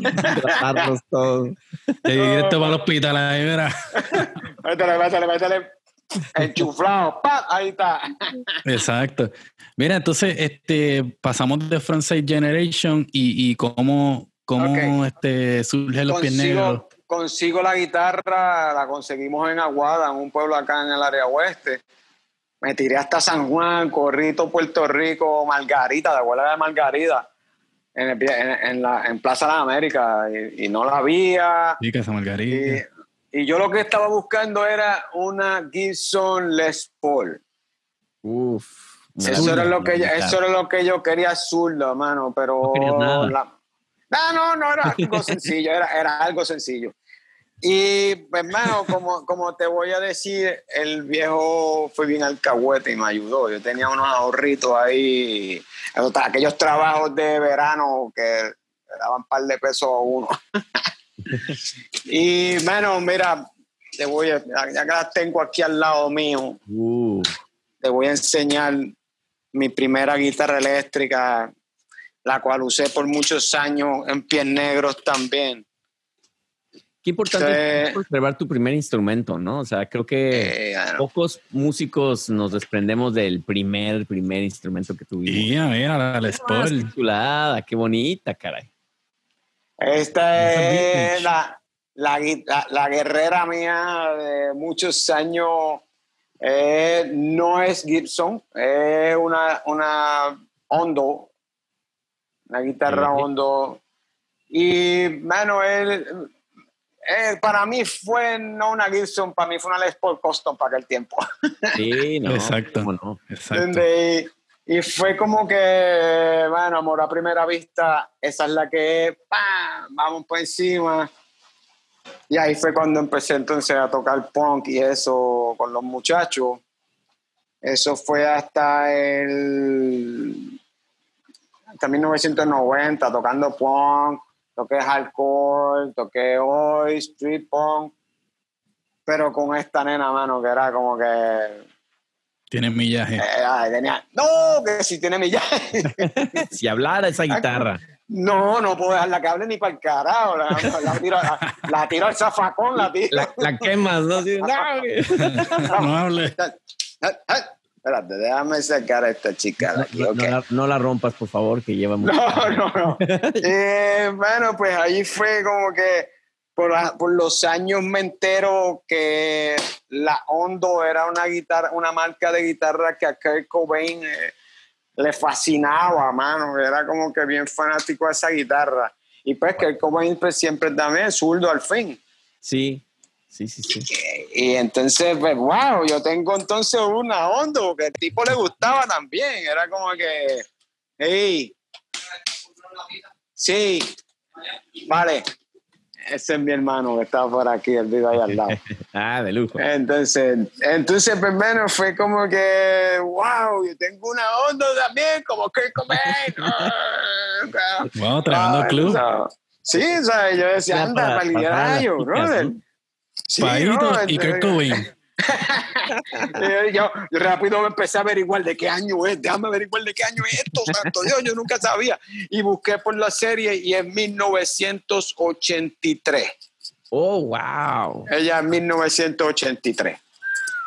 tratarlos todos. Y directo para el hospital ahí, mira. Enchuflado. Ahí está. Exacto. Mira, entonces, este, pasamos de Frontside Generation y, y cómo, cómo este, surgen los pies negros. Consigo, la guitarra, la conseguimos en Aguada, en un pueblo acá en el área oeste. Me tiré hasta San Juan, Corrito, Puerto Rico, Margarita, de acuerdas de Margarita, en, el en, en la, en Plaza de las Américas, y, y no la había. Sí, Casa Y, Margarita. y yo lo que estaba buscando era una Gibson Les Paul. Uf. Eso era, lo que yo, eso era lo que yo quería zurdo, mano, pero... No nada. la- no, no, no era algo sencillo, era, era algo sencillo. Y, pues, hermano, como, como te voy a decir, el viejo fue bien alcahuete y me ayudó. Yo tenía unos ahorritos ahí, aquellos trabajos de verano que daban un par de pesos a uno. y, bueno, mira, te voy a, ya que las tengo aquí al lado mío, Uh, te voy a enseñar mi primera guitarra eléctrica, la cual usé por muchos años en pies negros también. qué importante Sí. es conservar tu primer instrumento, ¿no? O sea, creo que Eh, bueno, pocos músicos nos desprendemos del primer, primer instrumento que tuvimos. Y mira, la Les Paul. qué chulada, qué bonita, caray. Esta es la, la, la- la guerrera mía de muchos años. Eh, no es Gibson, es una, una Hondo, una guitarra. Hondo. Y, mano, él, eh, para mí fue no una Gibson, para mí fue una Les Paul Custom para aquel tiempo. Sí, no. Exacto. no. Exacto. Y, fue como que, bueno, amor a primera vista, esa es la que es, ¡pam! vamos por encima. Y ahí fue cuando empecé entonces a tocar punk y eso con los muchachos. Eso fue hasta el hasta 1990 tocando punk, toqué hardcore, toqué hoy, street punk, pero con esta nena, mano, que era como que Tiene millaje. Eh, ay, tenía, no, que si tiene millaje. si hablara esa guitarra. No, no puedo dejarla que hable ni para el carajo. La, la, tiro, la, la tiro al zafacón, la tiro. La, la quemas, ¿no? Sí, no. no hable. Espérate, déjame sacar a esta chica de aquí, No, ok. no la, no la rompas, por favor, que lleva mucho. No, no, no. Eh, bueno, pues ahí fue como que por, la- por los años me entero que la Hondo era una guitarra, una marca de guitarra que a Kurt Cobain eh, le fascinaba, mano. Era como que bien fanático de esa guitarra. Y pues Kurt Cobain pues, siempre también zurdo al fin. Sí, sí, sí, sí. Y entonces, pues, wow, yo tengo entonces una Hondo que el tipo le gustaba también. Era como que, hey, sí, vale. Ese es mi hermano que estaba por aquí, el vive ahí al lado. Ah, de lujo. Entonces, entonces, pues, bueno, fue como que, wow, yo tengo una Hondo también, como que Cobain. Ah, Wow, tremendo ah, club. Sí, o sea, yo decía, anda, para- para para brother. Sí, no, y Kurt Cobain. Yo, yo rápido me empecé a averiguar de qué año es, déjame averiguar de qué año es esto, santo Dios, yo nunca sabía. Y busqué por la serie y es 1983. Oh, wow. Ella es 1983.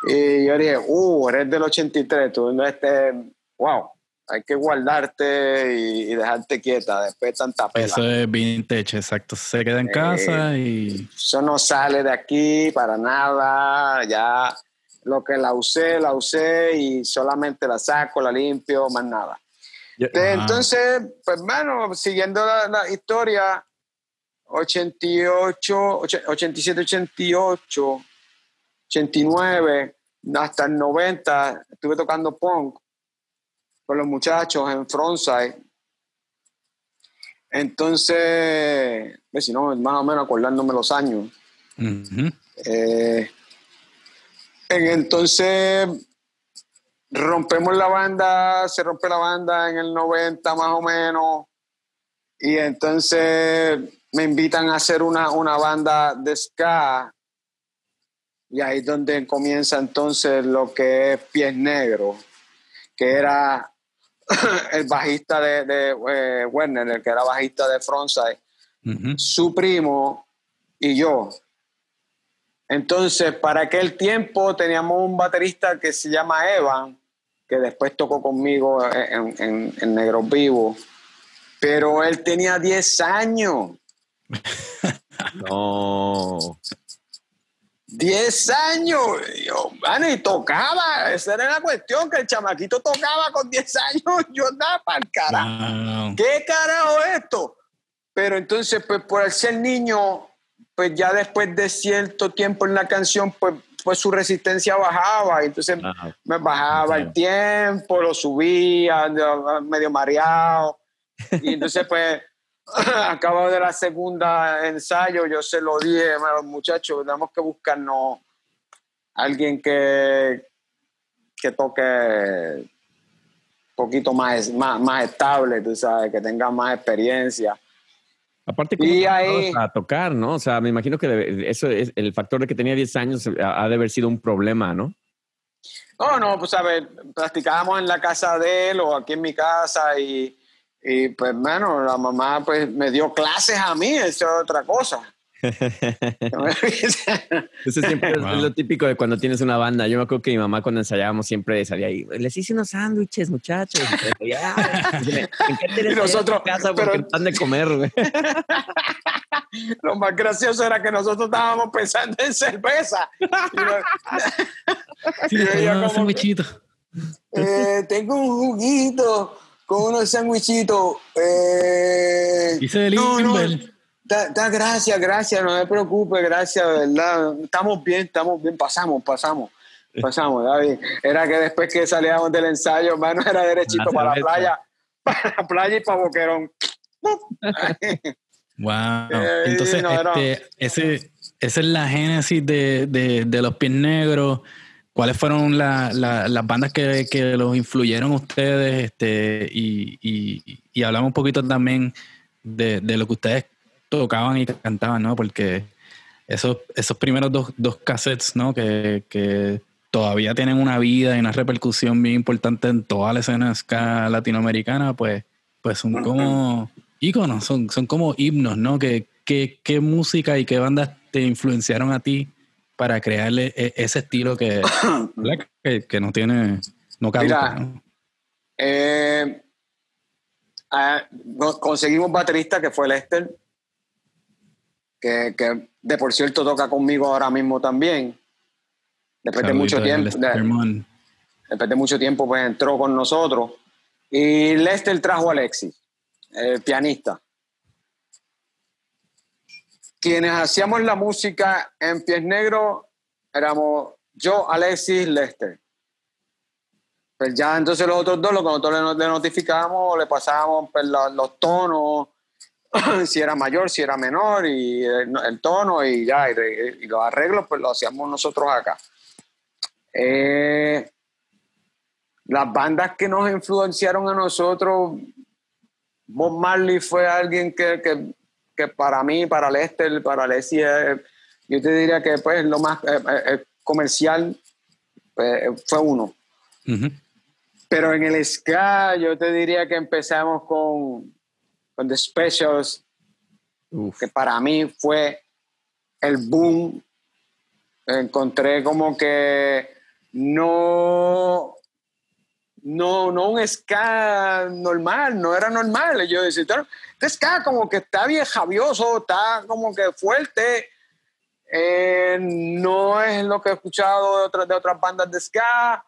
Y yo dije, uh, eres del 83, tú no este, wow, hay que guardarte y, y dejarte quieta después de tanta pela. Eso es vintage, exacto. Se queda en Eh, casa y Eso no sale de aquí para nada. Ya lo que la usé, la usé y solamente la saco, la limpio, más nada. Yo- Ah. Entonces, pues, bueno, siguiendo la, la historia, 88, och- 87, 88, 89, hasta el 90, estuve tocando punk con los muchachos en Frontside. Entonces, pues, si no, más o menos acordándome los años. Eh, en- entonces rompemos la banda, se rompe la banda en el 90 más o menos, y entonces me invitan a hacer una, una banda de ska, y ahí es donde comienza entonces lo que es Pies Negros, que era el bajista de, de eh, Werner, el que era bajista de Frontside su primo y yo. Entonces, para aquel tiempo teníamos un baterista que se llama Evan, que después tocó conmigo en, en, en Negros Vivos, pero él tenía 10 años. No. 10 años. Yo, mano, y tocaba. Esa era la cuestión, que el chamaquito tocaba con 10 años. Yo andaba para el carajo. Wow. ¿qué carajo es esto? Pero entonces, pues por el ser niño, pues ya después de cierto tiempo en la canción, pues, pues su resistencia bajaba. Entonces me bajaba el tiempo, lo subía, medio mareado. Y entonces, pues, acabado de la segunda ensayo, yo se lo dije a los muchachos, tenemos que buscarnos alguien que, que toque un poquito más, más, más estable, tú sabes, que tenga más experiencia. Aparte, Y ¿cómo ahí- a tocar, ¿no? O sea, me imagino que eso es el factor de que tenía 10 años ha ha de haber sido un problema, ¿no? No, no, pues a ver, practicábamos en la casa de él o aquí en mi casa y, y pues, bueno, la mamá pues me dio clases a mí, eso es otra cosa. Eso siempre es Wow. lo típico de cuando tienes una banda. Yo me acuerdo que mi mamá cuando ensayábamos siempre salía ahí, les hice unos sándwiches, muchachos. Y yo, "Ah". Y me- ¿En qué te Y nosotros, casa porque pero- están de comer? Lo más gracioso era que nosotros estábamos pensando en cerveza. Y no- Sí, Y tengo unos como eh, tengo un juguito con unos sandwichitos. Eh, Hice no, no. Da, da, gracias, gracias, no me preocupe, gracias, verdad. Estamos bien, estamos bien, pasamos, pasamos, pasamos, David. Era que después que salíamos del ensayo, hermano, era derechito La para la playa, para la playa y para Boquerón. Wow. Eh, Entonces, no. este, ese, esa es la génesis de, de, de los pies negros. ¿Cuáles fueron la- la- las bandas que, que los influyeron ustedes? Este, y, y, y hablamos un poquito también de, de lo que ustedes tocaban y cantaban, ¿no? Porque esos, esos primeros dos, dos cassettes, ¿no? Que, que todavía tienen una vida y una repercusión bien importante en toda la escena latinoamericana, pues, pues son como íconos, son, son como himnos, ¿no? ¿Qué, qué, qué música y qué bandas te influenciaron a ti para crearle e, ese estilo que, que, que, no tiene, no caduca, ¿no? Eh, ah, conseguimos baterista que fue Lester, que, que, de por cierto toca conmigo ahora mismo también. Después de mucho tiempo, de, después de mucho tiempo, pues entró con nosotros. Y Lester trajo a Alexis, el pianista. Quienes hacíamos la música en Pies Negros éramos yo, Alexis, Lester. Pues ya entonces los otros dos, nosotros le, notificábamos, le pasábamos pues, los, los tonos, si era mayor, si era menor, y el, tono, y ya, y, y, los arreglos, pues lo hacíamos nosotros acá. Eh, las bandas que nos influenciaron a nosotros, Bob Marley fue alguien que, que, que para mí, para Lester, para Leslie, yo te diría que pues lo más eh, eh, comercial fue uno. Pero en el ska yo te diría que empezamos con, con The Specials, que para mí fue el boom. Encontré como que no, no, no un ska normal, no era normal. Yo decía, este ska como que está bien javioso, está como que fuerte. Eh, no es lo que he escuchado de otras, de otras bandas de ska,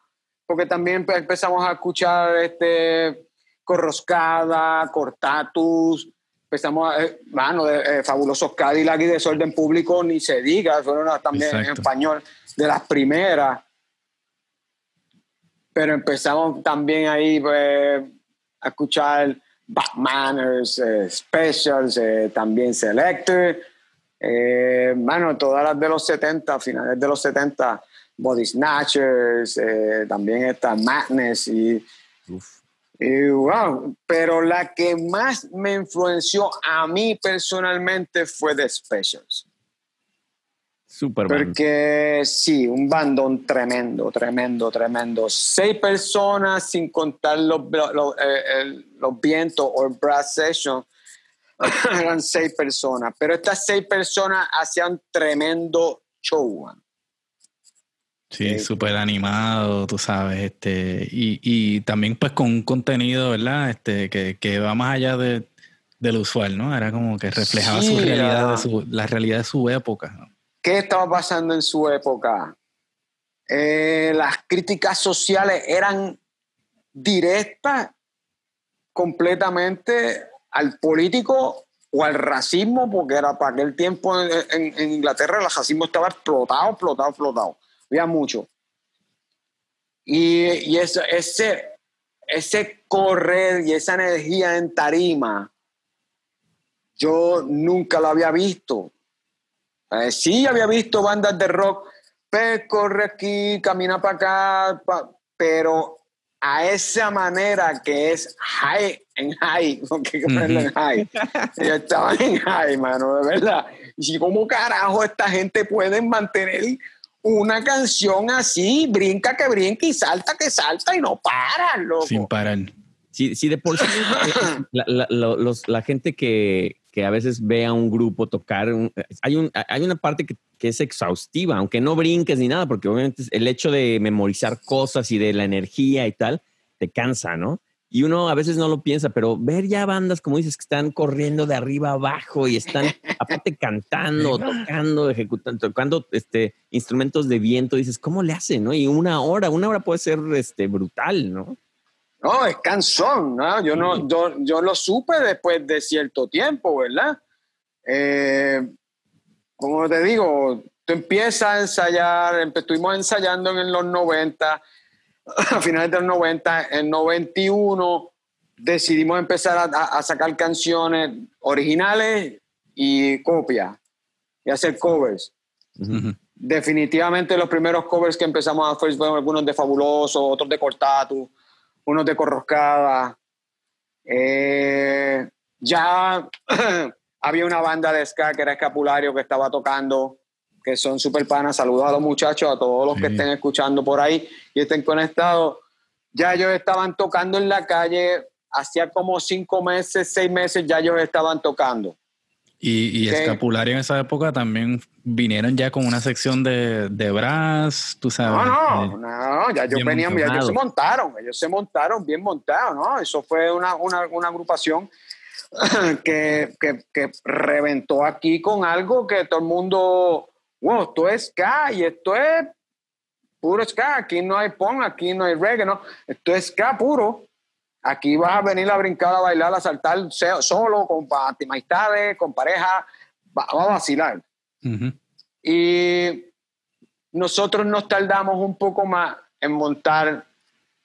porque también empezamos a escuchar este, Corroscada, Cortatus, empezamos a, mano, de, eh, Fabulosos Cadillac y Desorden Público, ni se diga, fueron también en español, de las primeras pero empezamos también ahí pues, a escuchar Batmaners, eh, Specials, eh, también Selector, eh, bueno, todas las de los 70, finales de los 70, Body Snatchers, eh, también está Madness y, y, wow, pero la que más me influenció a mí personalmente fue The Specials. Porque sí, un bandón tremendo, tremendo, tremendo. Seis personas sin contar los, los, eh, o el brass session. eran seis personas, pero estas seis personas hacían tremendo show. Sí, súper animado, tú sabes, este, y, y, también pues con un contenido, ¿verdad? Este, que, que va más allá de, del usual, ¿no? Era como que reflejaba su realidad, de su, la realidad de su época. ¿no? ¿Qué estaba pasando en su época? Eh, las críticas sociales eran directas completamente al político o al racismo, porque era para aquel tiempo en, Inglaterra el racismo estaba explotado, explotado, explotado. Había mucho. Y, ese, ese correr y esa energía en tarima, yo nunca lo había visto. Eh, sí, había visto bandas de rock, pues corre aquí, camina para acá, pero a esa manera que es high en high, porque ponerlo en high. Yo estaba en high, mano, de verdad. Y cómo carajo esta gente puede mantener una canción así, brinca que brinca y salta que salta y no para, loco. Sin parar. Sí, sí de por sí la, la, los, la gente que, que a veces ve a un grupo tocar. hay, un, hay una parte que, que, es exhaustiva, aunque no brinques ni nada, porque obviamente el hecho de memorizar cosas y de la energía y tal, te cansa, ¿no? Y uno a veces no lo piensa, pero ver ya bandas, como dices, que están corriendo de arriba abajo y están aparte cantando, tocando, ejecutando, tocando este, instrumentos de viento, dices, ¿cómo le hacen? ¿no? Y una hora, una hora puede ser este, brutal, ¿no? No, es cansón, ¿no? Yo, no yo, yo, lo supe después de cierto tiempo, ¿verdad? Eh, como te digo, tú empiezas a ensayar, estuvimos ensayando en los 90, a finales de los 90, en 91 decidimos empezar a, a sacar canciones originales y copias y hacer covers. Definitivamente los primeros covers que empezamos a hacer fueron algunos de Fabuloso, otros de Cortatu, unos de Corroscada. Eh, ya había una banda de ska que era Escapulario que estaba tocando que son super panas. Saludos a los muchachos, a todos los que estén escuchando por ahí y estén conectados. Ya ellos estaban tocando en la calle, hacía como cinco meses, seis meses, ya ellos estaban tocando. Y, y Ok. Escapulario en esa época también vinieron ya con una sección de, de brass, tú sabes. No, no, no, ya ellos venían, ya ellos se montaron, ellos se montaron bien montados, ¿no? Eso fue una, una, una agrupación que, que, que reventó aquí con algo que todo el mundo, wow, esto es ska y esto es puro ska, aquí no hay punk, aquí no hay reggae, no, esto es ska puro. Aquí vas a venir a brincar, a bailar, a saltar solo, con amistades, con pareja, va, a vacilar. Y nosotros nos tardamos un poco más en montar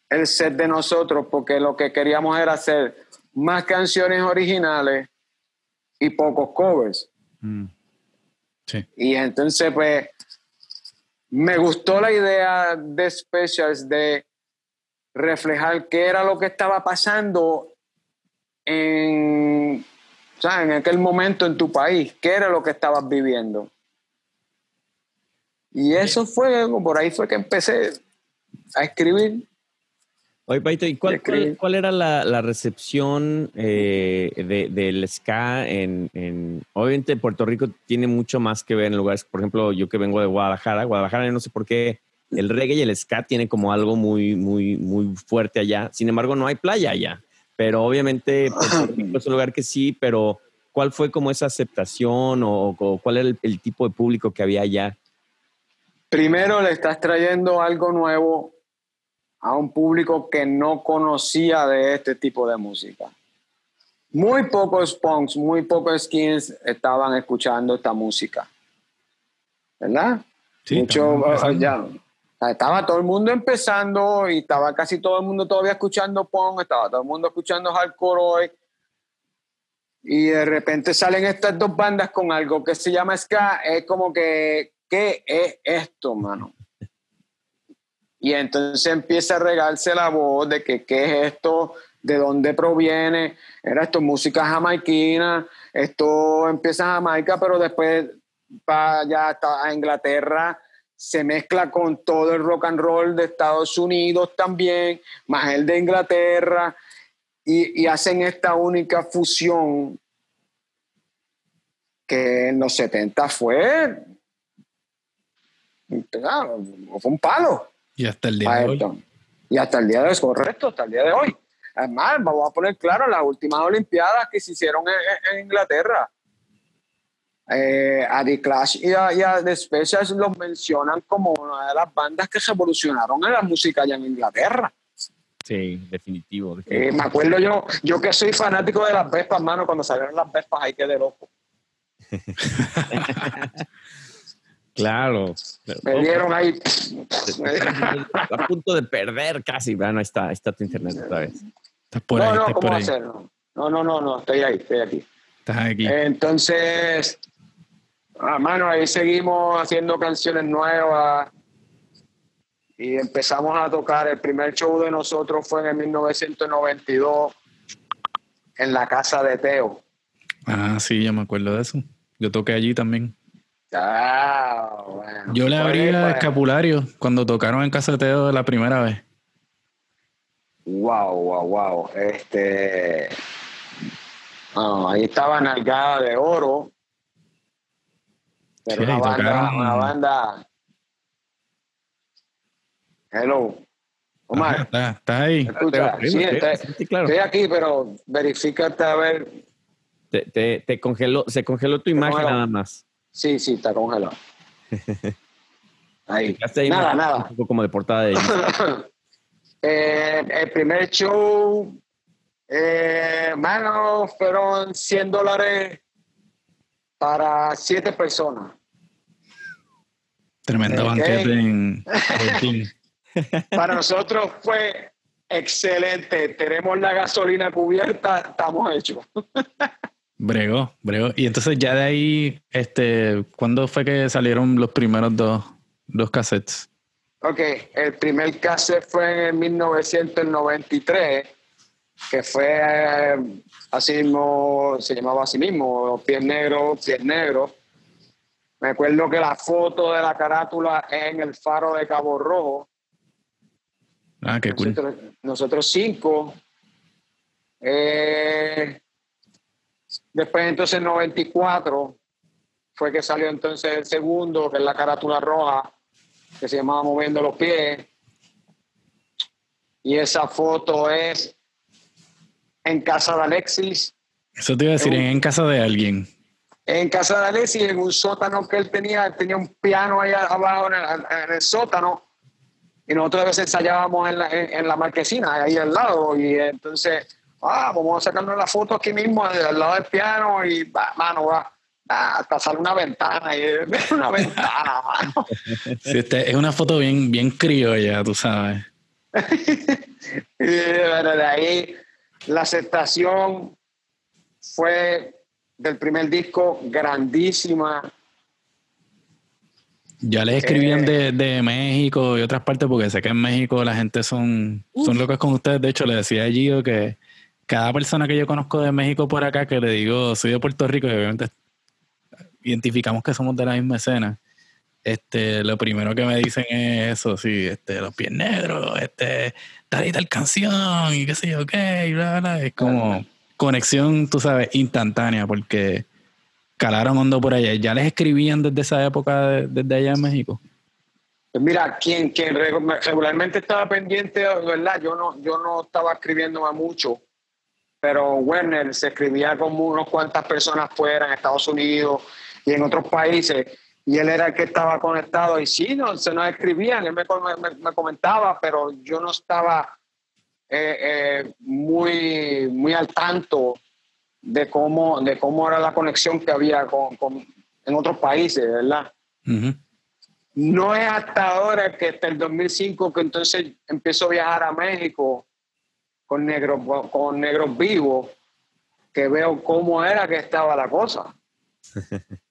el set de nosotros porque lo que queríamos era hacer más canciones originales y pocos covers. Mm. Sí. Y entonces, pues, me gustó la idea de Specials de reflejar qué era lo que estaba pasando en, o sea, en aquel momento en tu país, qué era lo que estabas viviendo. Y eso fue, por ahí fue que empecé a escribir. Oye, Paito, ¿y cuál, cuál, cuál era la, la recepción eh, de- del ska en, en- Obviamente Puerto Rico tiene mucho más que ver en lugares, por ejemplo, yo que vengo de Guadalajara, Guadalajara yo no sé por qué el reggae y el ska tiene como algo muy, muy, muy fuerte allá. Sin embargo, no hay playa allá. Pero obviamente Puerto Rico es un lugar que sí, pero ¿cuál fue como esa aceptación o, o cuál era el, el tipo de público que había allá? Primero le estás trayendo algo nuevo a un público que no conocía de este tipo de música. Muy pocos punks, muy pocos skins estaban escuchando esta música. ¿Verdad? Sí, Mucho, empezando. ya, estaba todo el mundo empezando y estaba casi todo el mundo todavía escuchando punk, estaba todo el mundo escuchando hardcore hoy. Y de repente salen estas dos bandas con algo que se llama ska. Es como que, ¿qué es esto, mano? Y entonces empieza a regarse la voz de que qué es esto, de dónde proviene. Era esto música jamaiquina, esto empieza en Jamaica, pero después va ya hasta a Inglaterra, se mezcla con todo el rock and roll de Estados Unidos también, más el de Inglaterra, y, y hacen esta única fusión que en los 70 fue, claro, fue un palo Y hasta el día de hoy. Y hasta el día de hoy, correcto, hasta el día de hoy. Además, vamos a poner claro, las últimas Olimpiadas que se hicieron en, en Inglaterra, eh, a The Clash y a, y a The Specials los mencionan como una de las bandas que revolucionaron en la música allá en Inglaterra. Sí, definitivo. Eh, me acuerdo yo, yo que soy fanático de las Vespas, mano, cuando salieron las Vespas, ahí quedé loco. Claro. Me dieron ahí. a punto de perder casi. Bueno, ahí está, ahí está tu internet otra vez. Estás por no, ahí, no, estás por ¿cómo ahí. hacerlo? No, no, no, no, estoy ahí, estoy aquí. Estás aquí. Entonces, ah, mano, ahí seguimos haciendo canciones nuevas y empezamos a tocar. El primer show de nosotros fue en el 1992 en la casa de Teo. Ah, sí, yo me acuerdo de eso. Yo toqué allí también. Ah, bueno. Yo le abrí a pues, Escapulario cuando tocaron en Caseteo la primera vez. Wow, wow, wow. Este. ah, ahí estaba Nalgada de Oro. Pero Sí, una banda, tocaron. una banda. Hello. Omar, Ajá, ¿Estás estás ahí? escucha. Sí, Sí, sí, está- sí, claro. estoy aquí, pero verifícate a ver. Te, te, te congeló, se congeló tu imagen congeló. nada más. Sí, sí, está congelado. Ahí. Nada, más- nada. Un poco como de portada de Eh, el primer show, eh, mano, fueron 100 dólares para siete personas. Tremendo banquete en. Para nosotros fue excelente. Tenemos la gasolina cubierta, estamos hechos. Bregó, bregó. Y entonces ya de ahí, este, ¿cuándo fue que salieron los primeros dos, dos cassettes? Ok, el primer cassette fue en 1993, que fue eh, así mismo, se llamaba así mismo, Pies Negros, Pies Negros. Me acuerdo que la foto de la carátula es en el faro de Cabo Rojo. Ah, qué cool. Nosotros, nosotros cinco. Eh, después entonces en 94 fue que salió entonces el segundo, que es la carátula roja, que se llamaba Moviendo los Pies. Y esa foto es en casa de Alexis, Eso te iba a decir, en, en casa de alguien. en casa de Alexis, en un sótano que él tenía, él tenía un piano ahí abajo en el, en el sótano, y nosotros a veces ensayábamos en la, en, en la marquesina, ahí al lado, y entonces, ah, vamos a sacarnos la foto aquí mismo, al lado del piano, y va, mano, va, ah, hasta sale una ventana, y una ventana, mano. Sí, este, es una foto bien, bien criolla, tú sabes. Y bueno, de ahí la aceptación fue del primer disco grandísima. Ya les escribían Eh. de, de México y otras partes, porque sé que en México la gente son, son locos con ustedes. De hecho, le decía a Gio que cada persona que yo conozco de México por acá, que le digo, soy de Puerto Rico, y obviamente identificamos que somos de la misma escena. Este, lo primero que me dicen es eso, sí, este, los pies negros, este, tal y tal canción, y qué sé yo qué, y bla, bla. Es como conexión, tú sabes, instantánea, porque calaron hondo por allá. ¿Ya les escribían desde esa época, de- desde allá en México? Pues mira, quien, quien regu- regularmente estaba pendiente, ¿verdad? Yo no, yo no estaba escribiendo más mucho, pero Werner se escribía con unas cuantas personas fuera, en Estados Unidos y en otros países, y él era el que estaba conectado, y sí, no, se nos escribían, él me, me- me comentaba, pero yo no estaba eh, eh, muy, muy al tanto de cómo, de cómo era la conexión que había con, con- en otros países, ¿verdad? No es hasta ahora que hasta el 2005 que entonces empiezo a viajar a México con negros con negros vivos que veo cómo era que estaba la cosa.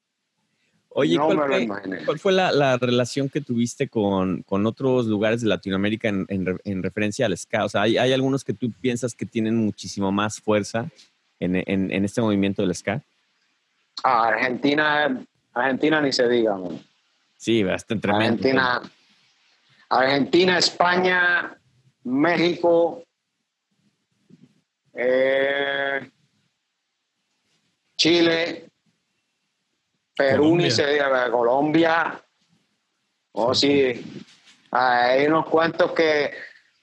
Oye, No ¿cuál, me lo fue, imaginé. cuál fue la, la relación que tuviste con, con otros lugares de Latinoamérica en, en re- en referencia al ska? O sea, ¿hay, hay algunos que tú piensas que tienen muchísimo más fuerza en, en- en este movimiento del ska? Ah, Argentina, Argentina ni se diga. man. Sí, bastante tremendo. Argentina, Argentina, España, México, eh, Chile, Perú, Colombia. ni se diga, Colombia. Oh, sí. Hay unos cuantos que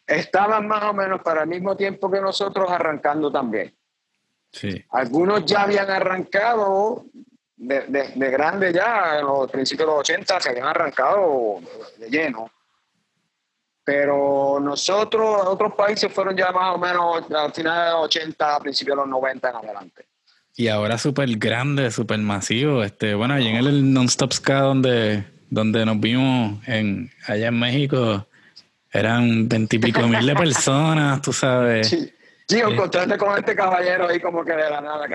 estaban más o menos para el mismo tiempo que nosotros arrancando también. Sí. Algunos ya habían arrancado de, de, de grande ya, en los principios de los 80 se habían arrancado de lleno. Pero nosotros, otros países fueron ya más o menos al final de los 80, a principios de los 90 en adelante. Y ahora súper grande, súper masivo. Este, bueno, allí en el Non-Stop Ska donde, donde nos vimos en, allá en México, eran veintipico mil de personas, tú sabes. Sí. Sí, encontrarte con este caballero ahí como que de la nada.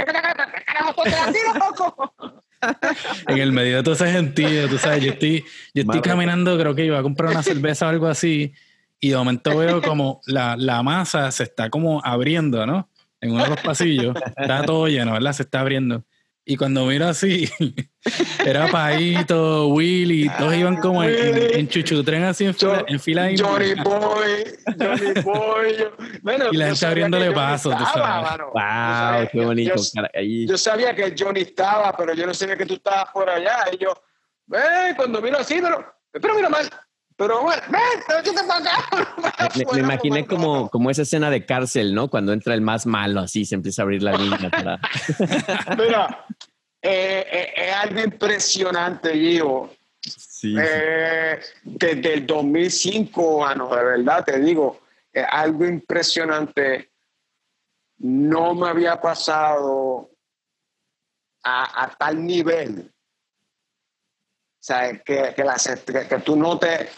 En el medio de todo ese gentío, tú sabes, yo estoy, yo estoy caminando, creo que iba a comprar una cerveza o algo así, y de momento veo como la, la masa se está como abriendo, ¿no? En uno de los pasillos, está todo lleno, ¿verdad? Se está abriendo. Y cuando miro así, era Paito, Willy, todos iban como en, en, en chuchutren así en fila, en fila. Johnny Boy, Johnny Boy. Bueno, Y la gente abriéndole que Johnny paso, tú sabes. mano. ¡Wow! sabía- ¡Qué yo- bonito! yo- yo sabía que Johnny estaba, pero yo no sabía que tú estabas por allá. Y yo, ven, cuando miro así, pero, pero mira mal. Pero bueno, ven, pero yo te me, me imaginé como, como esa escena de cárcel, ¿no? Cuando entra el más malo, así se empieza a abrir la línea para... Mira, eh, eh, es algo impresionante, Gio. Sí, Eh, desde el 2005, mano, de verdad te digo, es algo impresionante. No me había pasado a, a tal nivel. O sea, que, que, la- que- que tú notes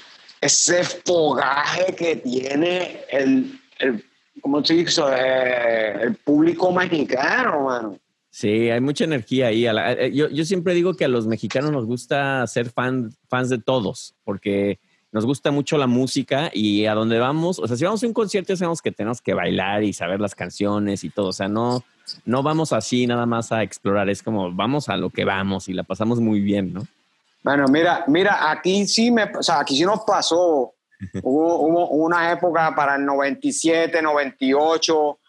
ese fogaje que tiene el, el ¿cómo se dice? Eh, el público mexicano, mano. Sí, hay mucha energía ahí. Eh, yo, yo siempre digo que a los mexicanos nos gusta ser fan, fans de todos, porque nos gusta mucho la música y a donde vamos, o sea, si vamos a un concierto, sabemos que tenemos que bailar y saber las canciones y todo. O sea, no, no vamos así nada más a explorar, es como vamos a lo que vamos y la pasamos muy bien, ¿no? Bueno, mira, mira, aquí sí me, o sea, aquí sí nos pasó. hubo, hubo una época para el 97, 98,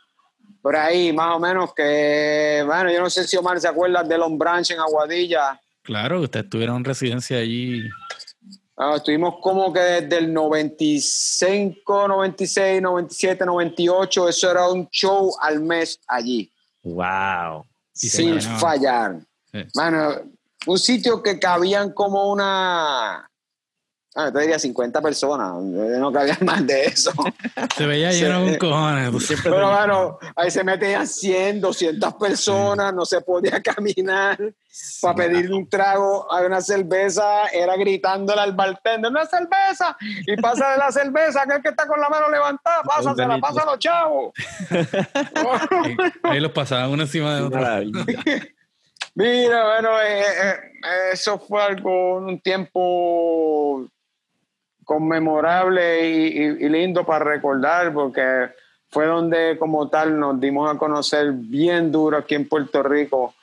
por ahí, más o menos, que, bueno, yo no sé si Omar se acuerda de Long Branch en Aguadilla. Claro, ustedes tuvieron residencia allí. Ah, estuvimos como que desde el 95, 96, 97, 98, eso era un show al mes allí. Wow. Y sin fallar. Sí. Mano, un sitio que cabían como una. Ah, te diría 50 personas, no cabían más de eso. Se veía Sí. lleno con cojones. tú sabes. Pero bueno, ahí se metían 100, 200 personas, no se podía caminar. Para pedir un trago a una cerveza, era gritándole al bartender, ¡una cerveza! Y pasa de la cerveza, que es que está con la mano levantada, pásasela, pásalo, chavo. Ahí- Ahí los pasaban uno encima de otro. Mira, bueno, eh, eh, eso fue algo, un tiempo conmemorable y, lindo para recordar, porque fue donde como tal nos dimos a conocer bien duro aquí en Puerto Rico,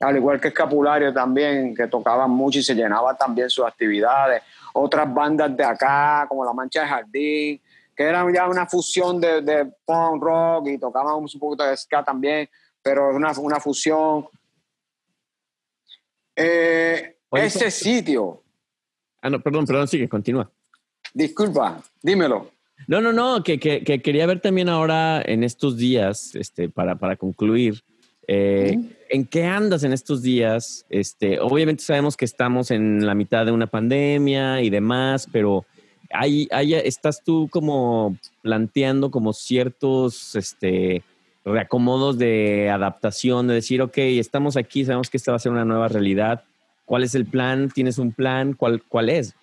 al igual que Escapulario también, que tocaban mucho y se llenaba también sus actividades. Otras bandas de acá, como La Mancha de Jardín, que eran ya una fusión de, de punk rock y tocaban un poquito de ska también, pero una, una fusión. Eh, ese sitio, Ah, no, perdón, perdón, sigue, continúa. disculpa, dímelo. No, no, no, que, que- que quería ver también ahora en estos días, este, para, para concluir, eh, ¿en qué andas en estos días? Este, obviamente sabemos que estamos en la mitad de una pandemia y demás, pero hay, hay- estás tú como planteando como ciertos este, reacomodos de adaptación, de decir, ok, estamos aquí, sabemos que esta va a ser una nueva realidad. ¿Cuál es el plan? ¿Tienes un plan? ¿Cuál, cuál es?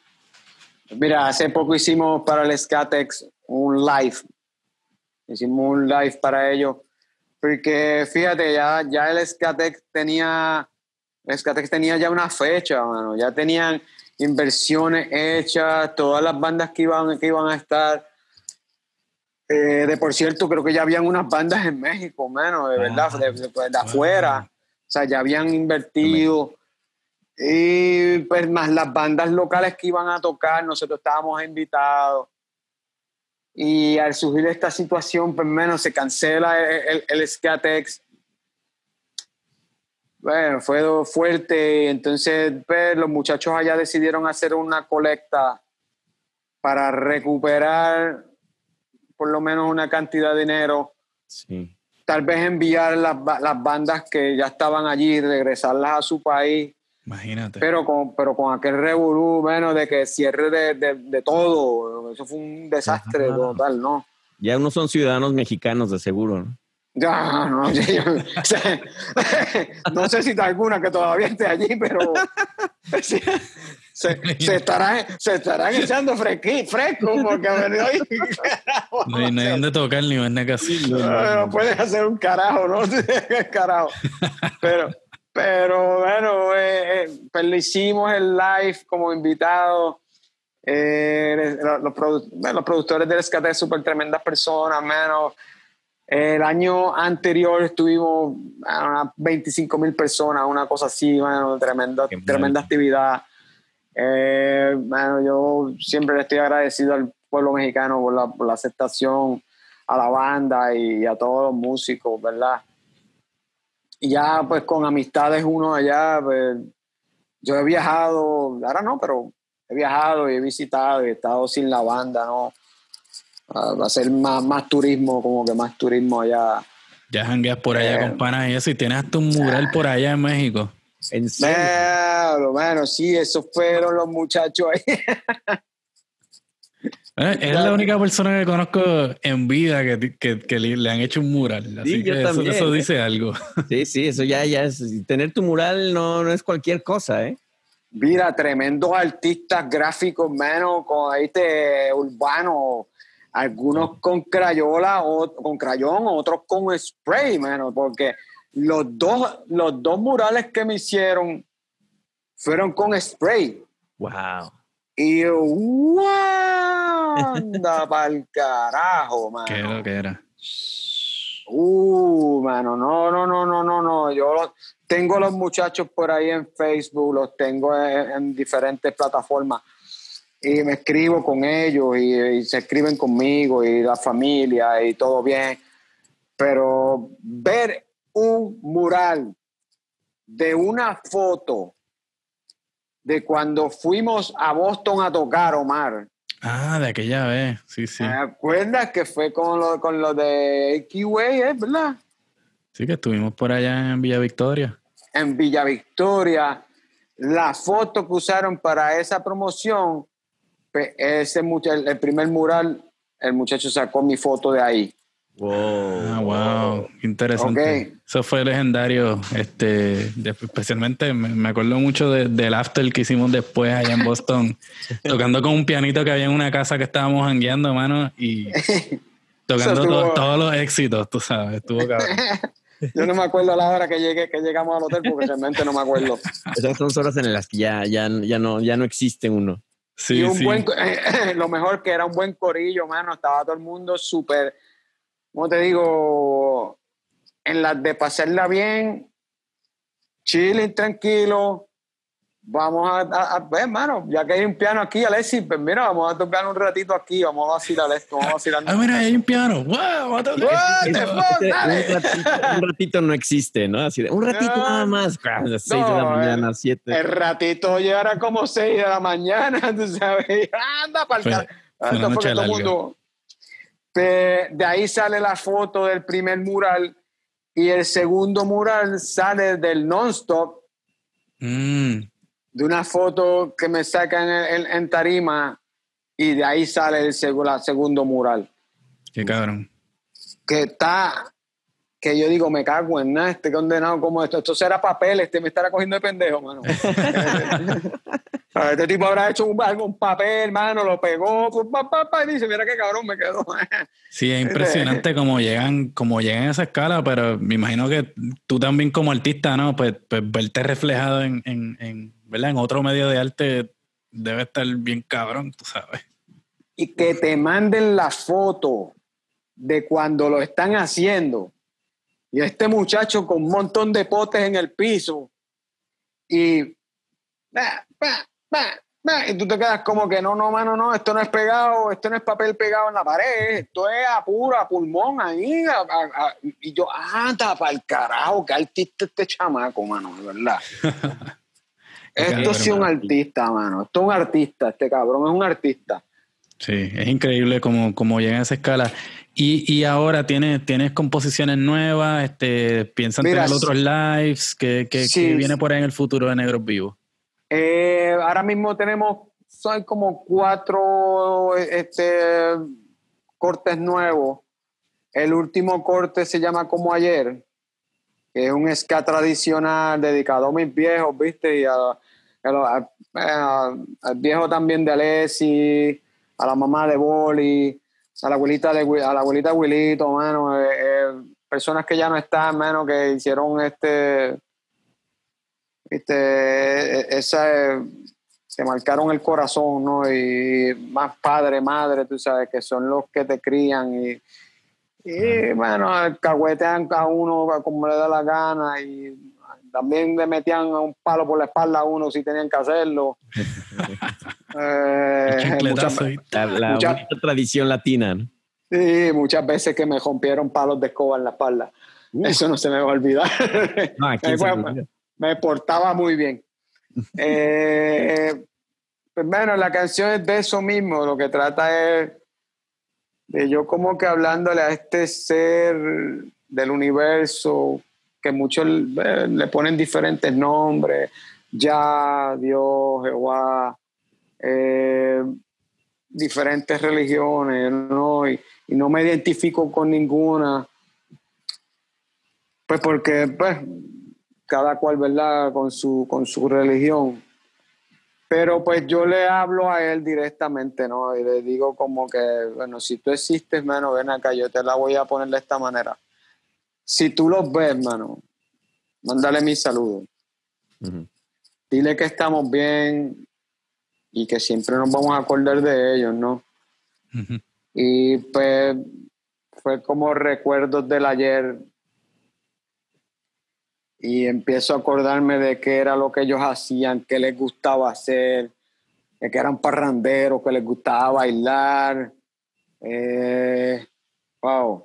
Mira, hace poco hicimos para el Skatex un live. Hicimos un live para ellos. Porque fíjate, ya, ya el Skatex tenía, el Skatex tenía ya una fecha, mano. Ya tenían inversiones hechas, todas las bandas que iban, que iban a estar. Eh, de por cierto, creo que ya habían unas bandas en México, menos, de verdad, Ah, de, de- de afuera. O sea, ya habían invertido. Y pues más las bandas locales que iban a tocar, nosotros estábamos invitados. Y al surgir esta situación, pues menos se cancela el, el, el Skatex. Bueno, fue fuerte. Entonces, pues, los muchachos allá decidieron hacer una colecta para recuperar por lo menos una cantidad de dinero Sí. tal vez enviar las, las bandas que ya estaban allí, regresarlas a su país, Imagínate. pero con, pero con aquel revolú, bueno, de que cierre de, de- de todo, eso fue un desastre Ajá. total, ¿no? Ya no son ciudadanos mexicanos, de seguro, ¿no? Ya, no, sé si hay alguna que todavía esté allí, pero sí, se, se estarán, se estarán echando fresqui- fresco porque bueno, ay, carajo, No hay, no hay dónde tocar ni ver casi. no, no puedes hacer un carajo, ¿no? carajo. Pero, pero bueno, eh, eh, pues le hicimos el live como invitado. Eh, los, los produ- bueno, los productores del Escate súper tremendas personas, menos. El año anterior estuvimos a unas 25 mil personas, una cosa así, bueno, tremenda, Qué tremenda actividad. Eh, bueno, yo siempre le estoy agradecido al pueblo mexicano por la, por la aceptación, a la banda y a todos los músicos, ¿verdad? Y ya pues con amistades uno allá, pues, yo he viajado, ahora no, pero he viajado y he visitado y he estado sin la banda, ¿no? Va a ser más, más turismo, como que más turismo allá. Ya jangueas por allá Eh. con panas y eso. Y tienes hasta un mural por allá en México. En serio. Bueno, sí, esos fueron los muchachos ahí. Eh, Es la única persona que conozco en vida que, que- que le han hecho un mural. Así Sí, yo que eso, también. eso dice algo. Sí, sí, eso ya, ya es. Tener tu mural no, no es cualquier cosa, ¿eh? Mira, tremendos artistas gráficos, menos con este urbano, algunos con crayola o con crayón, otros con spray, menos, porque los dos, los dos murales que me hicieron fueron con spray. Wow. Y yo, ¡wow! Anda pa'l carajo, ¿Qué mano. era lo que era? Uh, mano, no, no, no, no, no, no. Yo, lo- tengo los muchachos por ahí en Facebook, los tengo en, en diferentes plataformas y me escribo con ellos y, y se escriben conmigo y la familia y todo bien. Pero ver un mural de una foto de cuando fuimos a Boston a tocar, Omar. Ah, de aquella vez, sí, sí. ¿Te acuerdas que fue con lo, con lo de Kiway, eh, verdad? Sí, que estuvimos por allá en Villa Victoria. En Villa Victoria. La foto que usaron para esa promoción, pues, ese el primer mural, el muchacho sacó mi foto de ahí. Wow. Ah, wow, qué interesante. Ok. Eso fue legendario, este, de- especialmente me, me acuerdo mucho de- del after que hicimos después allá en Boston, tocando con un pianito que había en una casa que estábamos jangueando, mano, y tocando estuvo- todos los éxitos, tú sabes, estuvo cabrón. Yo no me acuerdo a la hora que llegué, que llegamos al hotel, porque realmente no me acuerdo. Esas son horas en las que ya, ya, ya, no, ya no existe uno. Sí, y un sí. buen, lo mejor que era un buen corillo, mano. Estaba todo el mundo súper, ¿cómo te digo? En las de pasarla bien, chilling, tranquilo. Vamos a, a, a ver, mano, ya que hay un piano aquí, Alexis, pues mira, vamos a tocar un ratito aquí, vamos a vacilar esto, vamos a vacilar. Ah, mira, hay un piano. ¡Wow! the Ese- fuck, ese- dale. un, ratito, un ratito no existe, ¿no? Así de, un ratito No. nada más. A las seis de la No, mañana, el- siete. El ratito llegará como 6 de la mañana, tú sabes. Anda para el Fue- car- fue fue noche todo mundo- De ahí sale la foto del primer mural y el segundo mural sale del non-stop, Mm, de una foto que me sacan en, en- en tarima y de ahí sale el la segundo mural. qué cabrón. Que está, que yo digo, me cago en nada, este condenado como esto. Esto será papel, este me estará cogiendo de pendejo, mano. Este tipo habrá hecho un, un papel, mano, lo pegó, pues, pa, pa, pa, y dice, mira qué cabrón me quedó. Sí, es impresionante cómo llegan, cómo llegan a esa escala, pero me imagino que tú también como artista, ¿no? Pues, pues verte reflejado en, en, en, ¿verdad? en otro medio de arte debe estar bien cabrón, tú sabes. y que te manden la foto de cuando lo están haciendo. Y este muchacho con un montón de potes en el piso. Y, pa, pa, y tú te quedas como que no, no, mano, no, esto no es pegado, esto no es papel pegado en la pared, esto es a puro, a pulmón ahí. a- a- a- y yo, anda para el carajo, qué artista este chamaco, mano, de verdad. esto sí es un artista, mano. Esto es un artista, este cabrón es un artista. Sí, es increíble cómo, cómo llegan a esa escala. Y, y ahora tienes, tienes composiciones nuevas, este, piensan Mira, tener otros lives, que, que, sí. que viene por ahí en el futuro de Negros Vivos. Eh, ahora mismo tenemos, son como cuatro este, cortes nuevos. El último corte se llama Como Ayer, que es un ska tradicional dedicado a mis viejos, ¿viste? Y a, a a- al viejo también de Alessi, a la mamá de Boli, a la abuelita de a la abuelita Wilito, mano, eh, eh, personas que ya no están, mano, que hicieron este viste, esa, eh, te marcaron el corazón, ¿no? Y más padre, madre, tú sabes, que son los que te crían y, y bueno, cagüetean a uno como le da la gana y también le metían un palo por la espalda a uno si tenían que hacerlo. Eh, muchas, y- La, la Mucha- tradición latina, ¿no? sí, muchas veces que me rompieron palos de escoba en la espalda. Eso no se me va a olvidar. No, aquí Eh, se bueno, me. Me portaba muy bien. Eh, pues bueno, la canción es de eso mismo, lo que trata es de yo como que hablándole a este ser del universo, que muchos eh, le ponen diferentes nombres, ya, Dios, Jehová, eh, diferentes religiones, ¿no? Y, y no me identifico con ninguna, pues porque, pues, cada cual, ¿verdad? Con su, con su religión. Pero pues yo le hablo a él directamente, ¿no? Y le digo como que, bueno, si tú existes, mano, ven acá, yo te la voy a poner de esta manera. Si tú los ves, mano, mándale mi saludo. Ujú. Dile que estamos bien y que siempre nos vamos a acordar de ellos, ¿no? Y pues fue como recuerdos del ayer. Y empiezo a acordarme de qué era lo que ellos hacían, qué les gustaba hacer, de que eran parranderos, que les gustaba bailar. Eh, wow.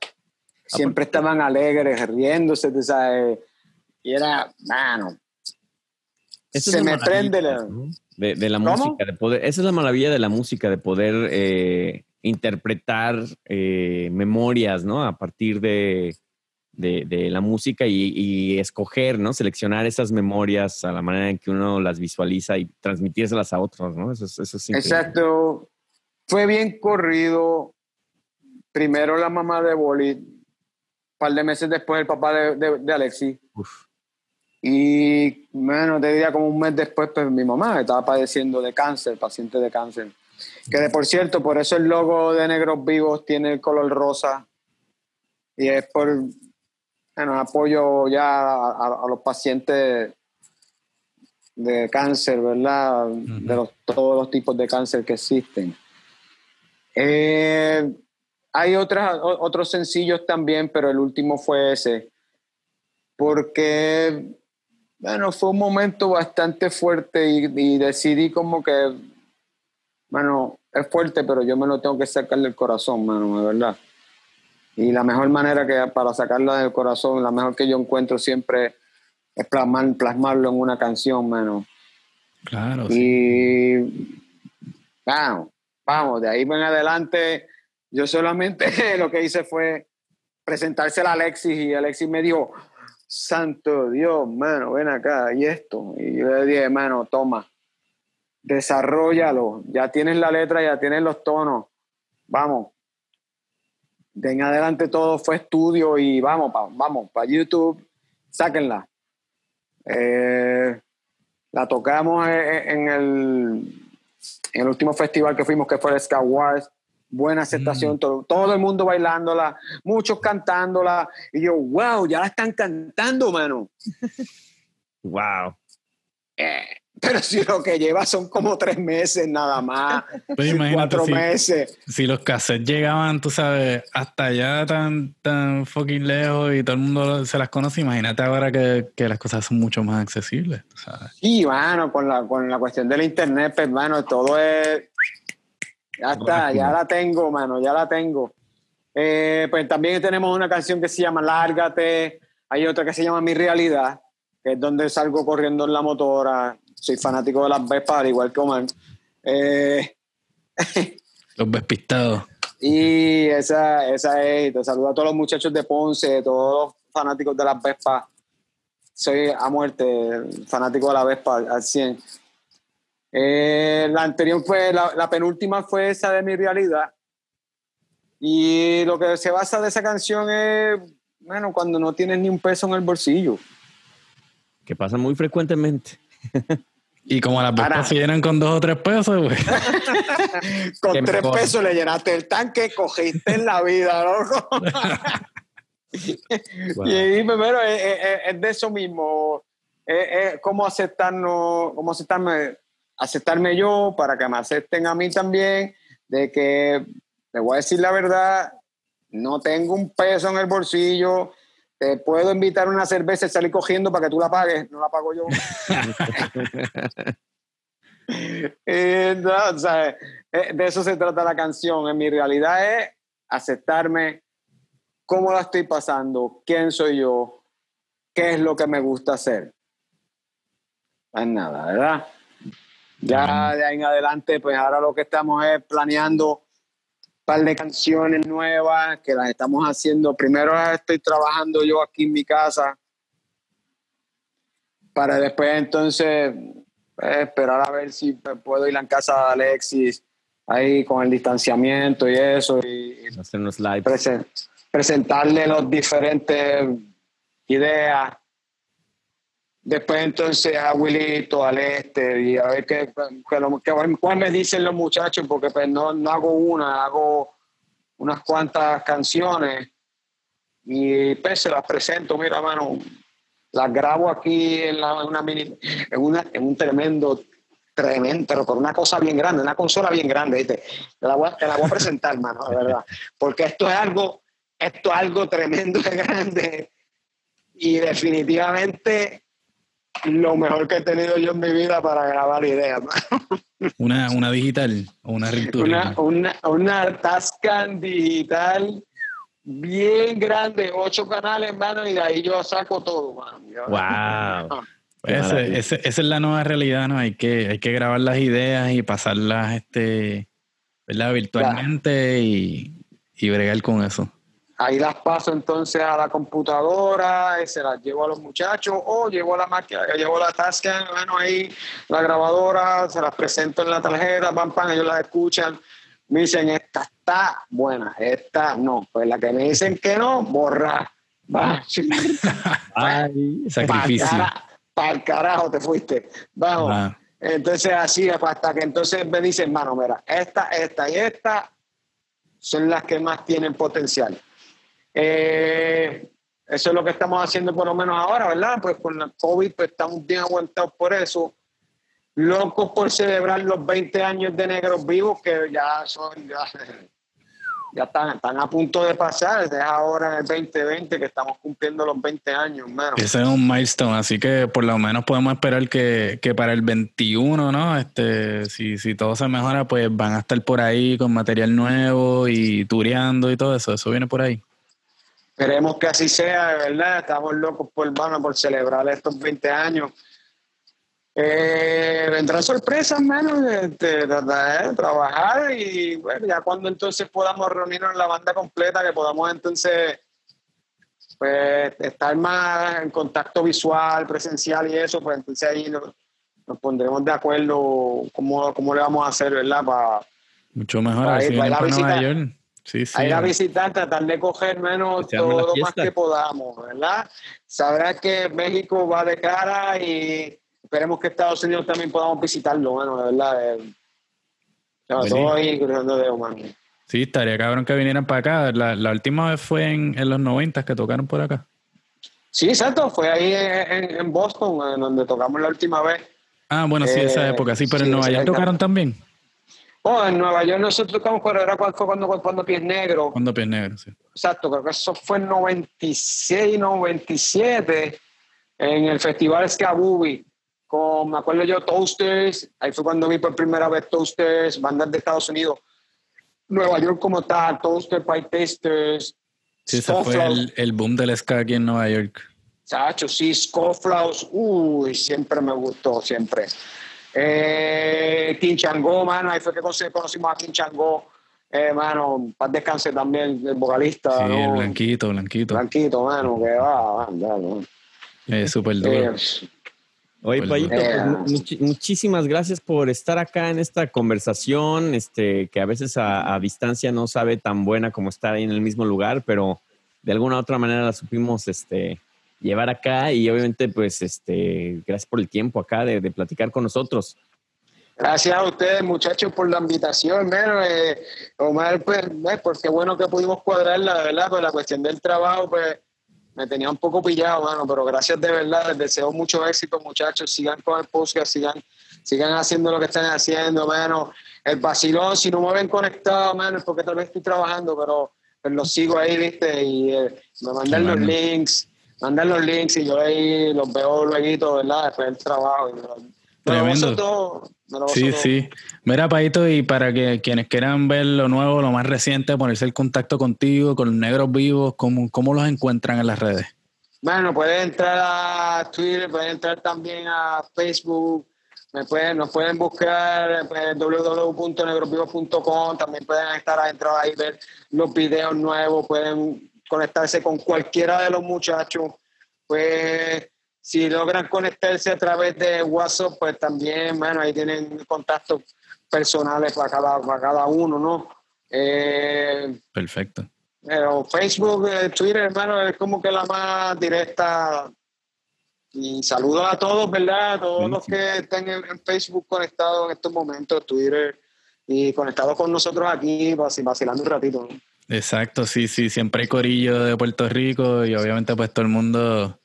Siempre estaban alegres, riéndose, de esa, y era, mano, Esa se me maravilla, prende la... ¿no? De, de la ¿Cómo? música, de poder. Esa es la maravilla de la música, de poder eh, interpretar eh, memorias, ¿no? A partir de, de, de la música y, y escoger, ¿no? Seleccionar esas memorias a la manera en que uno las visualiza y transmitírselas a otros, ¿no? Eso es, eso es increíble. Exacto. Fue bien corrido. Primero la mamá de Boli, un par de meses después el papá de, de, de Alexis. Uf. Y, bueno, te diría como un mes después, pues mi mamá estaba padeciendo de cáncer, paciente de cáncer. Que de por cierto, por eso el logo de Negros Vivos tiene el color rosa. Y es por, bueno, apoyo ya a, a- a los pacientes de cáncer, ¿verdad? De los, todos los tipos de cáncer que existen. Eh, hay otras, otros sencillos también, pero el último fue ese. Porque, bueno, fue un momento bastante fuerte y, y decidí como que, bueno, es fuerte, pero yo me lo tengo que sacar del corazón, mano, de verdad. Y la mejor manera que para sacarlo del corazón, la mejor que yo encuentro siempre es plasmar, plasmarlo en una canción, mano. Claro. sí. Y vamos, vamos, de ahí en adelante, yo solamente lo que hice fue presentársela a Alexis y Alexis me dijo, santo Dios, mano, ven acá, y esto. Y yo le dije, mano, toma, desarrollalo, ya tienes la letra, ya tienes los tonos, vamos. De en adelante todo fue estudio y vamos, pa- vamos, para YouTube, sáquenla. Eh, la tocamos en en el, en el último festival que fuimos, que fue el Sky Wars. Buena aceptación, todo, todo el mundo bailándola, muchos cantándola. Y yo, wow, ya la están cantando, mano. Wow. Eh, pero si lo que lleva son como tres meses nada más, Pues cuatro si, meses. si los cassettes llegaban, tú sabes, hasta allá tan, tan fucking lejos y todo el mundo se las conoce, imagínate ahora que, que las cosas son mucho más accesibles, tú sabes. Sí, mano, con la, con la cuestión del internet, pues, mano, todo es. Ya está, ya la tengo, mano, ya la tengo. Eh, pues también tenemos una canción que se llama Lárgate. Hay otra que se llama Mi Realidad, que es donde salgo corriendo en la motora. Soy fanático de las Vespas, al igual que Omar. Eh, Los despistados. y esa, esa es. Te saludo a todos los muchachos de Ponce, todos los fanáticos de las Vespas. Soy a muerte fanático de la Vespa al 100. Eh, la anterior fue, la, la penúltima fue esa de mi realidad. Y lo que se basa de esa canción es, bueno, cuando no tienes ni un peso en el bolsillo. Que pasa muy frecuentemente. Y como las vespas se llenan con dos o tres pesos, pues. Con tres pesos le llenaste el tanque, cogiste en la vida, loco. Wow. Y primero es, es- es de eso mismo. Es, es cómo aceptarnos, cómo aceptarme, aceptarme yo para que me acepten a mí también. De que te voy a decir la verdad, no tengo un peso en el bolsillo. Te puedo invitar una cerveza y salir cogiendo para que tú la pagues. No la pago yo. Eh, no, o sea, de eso se trata la canción. En mi realidad es aceptarme cómo la estoy pasando, quién soy yo, qué es lo que me gusta hacer. No es nada, ¿verdad? Ya de ahí en adelante, pues ahora lo que estamos es planeando par de canciones nuevas que las estamos haciendo. Primero las estoy trabajando yo aquí en mi casa para después entonces pues, esperar a ver si puedo ir a la casa de Alexis ahí con el distanciamiento y eso y, Hacer unos live. presen- presentarle los diferentes ideas. Después entonces a Wilito, al este, y a ver qué, cuál me dicen los muchachos, porque pues no, no hago una, hago unas cuantas canciones y pues se las presento, mira mano, las grabo aquí en, la- una mini, en, una, en un tremendo, tremendo, pero por una cosa bien grande, una consola bien grande, ¿viste? Te la voy a, te la voy a presentar, mano, de verdad. Porque esto es algo, esto es algo tremendo de grande. y definitivamente lo mejor que he tenido yo en mi vida para grabar ideas. Una, una digital o una una, una, una Tascam digital bien grande, ocho canales, hermano, y de ahí yo saco todo, mano. Wow. Pues esa es la nueva realidad, ¿no? Hay que, hay que grabar las ideas y pasarlas este, ¿verdad? virtualmente y, y bregar con eso. Ahí las paso entonces a la computadora, se las llevo a los muchachos o llevo la máquina, llevo la Tascam, bueno, ahí la grabadora, se las presento en la tarjeta, pam, pam, ellos las escuchan, me dicen, esta está buena, esta no. Pues la que me dicen que no, borra. Va. Ay, sacrificio. Para el carajo te fuiste. Vamos. Entonces así, hasta que entonces me dicen, mano, mira, esta, esta y esta son las que más tienen potencial. Eh, eso es lo que estamos haciendo por lo menos ahora, ¿verdad? Pues con la COVID pues, estamos bien aguantados por eso. Locos por celebrar los 20 años de Negros Vivos, que ya son, ya, están, están a punto de pasar. Es ahora en el 2020 que estamos cumpliendo los 20 años, menos. Ese es un milestone, así que por lo menos podemos esperar que, que para el 21, ¿no? Este, si, si todo se mejora, pues van a estar por ahí con material nuevo y tureando y todo eso. Eso viene por ahí. Esperemos que así sea, ¿verdad? Estamos locos por, hermano, por celebrar estos 20 años. Eh, vendrán sorpresas, menos de, trabajar y bueno, ya cuando entonces podamos reunirnos en la banda completa, que podamos entonces pues estar más en contacto visual, presencial y eso, pues entonces ahí nos, pondremos de acuerdo cómo, cómo le vamos a hacer, ¿verdad? Para, Mucho mejor, para ir, para Nueva Sí, sí. A ir a visitar, tratar de coger menos todo lo más que podamos, ¿verdad? Sabrá que México va de cara y esperemos que Estados Unidos también podamos visitarlo, bueno, de verdad. Eh, todo ahí cruzando de humano. Sí, estaría cabrón que vinieran para acá. La, la última vez fue en, en, los 90 que tocaron por acá. Sí, exacto. Fue ahí en, en Boston, en donde tocamos la última vez. Ah, bueno, sí, esa eh, época, sí, pero en Nueva York tocaron también. Oh, en Nueva York nosotros tocamos cuando era cuando, cuando, cuando Pies Negros. Cuando Pies Negros, sí. Exacto, creo que eso fue en 96, 97, en el Festival Skabubi con, me acuerdo yo, Toasters, ahí fue cuando vi por primera vez Toasters, bandas de Estados Unidos, Nueva York como tal, Toasters, Pie Tasters. Sí, ese fue el, el, boom del ska aquí en Nueva York. Sacho, sí, Scofflaws, uy, siempre me gustó, siempre. Eh, King mano, ahí fue que conocimos a King Chango, eh, mano, para descanse también, el vocalista. Sí, el blanquito, blanquito. Blanquito, mano, que va, anda, ¿no? Es súper duro. Eh, Oye, Payito, pues, muchísimas gracias por estar acá en esta conversación, este, que a veces a, distancia no sabe tan buena como estar ahí en el mismo lugar, pero de alguna u otra manera la supimos este, llevar acá y obviamente, pues, este, gracias por el tiempo acá de, platicar con nosotros. Gracias a ustedes, muchachos, por la invitación. Eh, Omar, pues, eh, porque bueno que pudimos cuadrar la verdad, pues la cuestión del trabajo, pues me tenía un poco pillado, mano, pero gracias de verdad, les deseo mucho éxito, muchachos, sigan con el podcast, sigan, sigan haciendo lo que están haciendo, mano. El vacilón, si no me ven conectado, mano, es porque tal vez estoy trabajando, pero pues los sigo ahí, viste, y eh, me mandan los links, mandan los links y yo ahí los veo luego, ¿verdad? Después del trabajo. Y, Tremendo. sí, sí. Mira, Paito, y para que quienes quieran ver lo nuevo, lo más reciente, ponerse el contacto contigo, con negros vivos, ¿cómo, cómo los encuentran en las redes? Bueno, pueden entrar a Twitter, pueden entrar también a Facebook, me pueden, nos pueden buscar en pues, www.negrosvivos.com, también pueden estar adentro ahí, ver los videos nuevos, pueden conectarse con cualquiera de los muchachos, pues si logran conectarse a través de WhatsApp, pues también, bueno, ahí tienen contactos personales para cada, para cada uno, ¿no? Eh, Perfecto. Pero Facebook, eh, Twitter, hermano, es como que la más directa. Y saludos a todos, ¿verdad? A todos los que estén en, Facebook conectados en estos momentos, Twitter, y conectados con nosotros aquí, vacilando un ratito. Exacto, sí, sí, siempre hay corillo de Puerto Rico y obviamente pues todo el mundo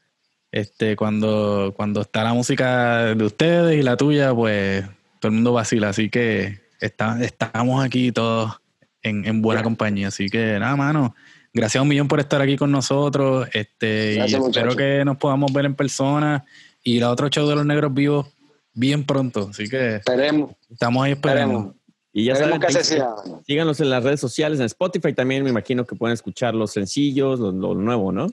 este, cuando, cuando está la música de ustedes y la tuya, pues todo el mundo vacila. Así que está, estamos aquí todos en, buena compañía. Así que nada, mano, gracias un millón por estar aquí con nosotros. Este, y Gracias, espero muchachos. que nos podamos ver en persona. Y la otro show de los negros vivos bien pronto. Así que Esperemos, estamos ahí esperando. esperemos. Y ya Esperemos saben, sea. síganos en las redes sociales, en Spotify también me imagino que pueden escuchar los sencillos, lo, lo nuevo, ¿no?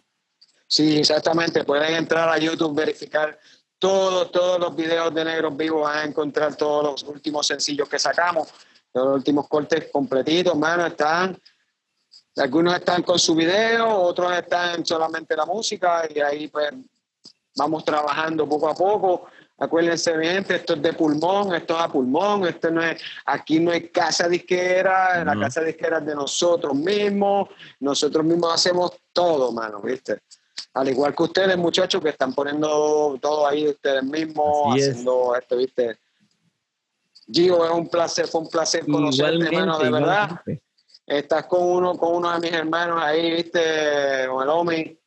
Sí, exactamente. Pueden entrar a YouTube, verificar todos, todos los videos de Negros Vivos, van a encontrar todos los últimos sencillos que sacamos, los últimos cortes completitos, mano, están. Algunos están con su video, otros están solamente la música y ahí pues vamos trabajando poco a poco. Acuérdense, mi gente, esto es de pulmón, esto es a pulmón, esto no es, aquí no hay casa disquera, la casa disquera es de nosotros mismos, nosotros mismos hacemos todo, mano, ¿viste? Al igual que ustedes, muchachos, que están poniendo todo ahí de ustedes mismos, Así es. haciendo esto, ¿viste? Gio, es un placer, fue un placer conocerte, hermano, de verdad. igualmente. Estás con uno, con uno de mis hermanos ahí, ¿viste? Con el Omi.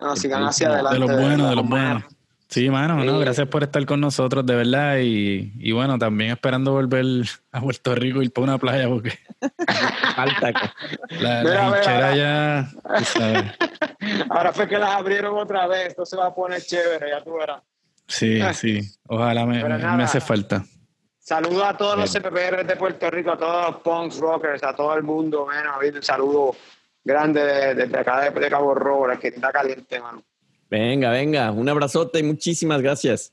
No, sigan hacia De adelante. De los buenos, de los buenos. Sí, mano, no, gracias por estar con nosotros, de verdad. Y, y bueno, también esperando volver a Puerto Rico y ir para una playa, porque Falta. la, la mira, ya, tú sabes. Ahora fue que las abrieron otra vez, esto se va a poner chévere, ya tú verás. Sí, sí. Ojalá me, nada. hace falta. Saludos a todos los CPPR de Puerto Rico, a todos los punks, rockers, a todo el mundo, bueno, un saludo grande de- desde acá de, de Cabo Rojo, la que está caliente, mano. Venga, venga, un abrazote y muchísimas gracias.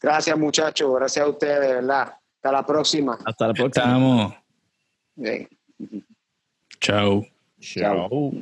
Gracias, muchachos, gracias a ustedes, de verdad. Hasta la próxima. Hasta la próxima. Estamos. Bien. Chao. Chao. Chao.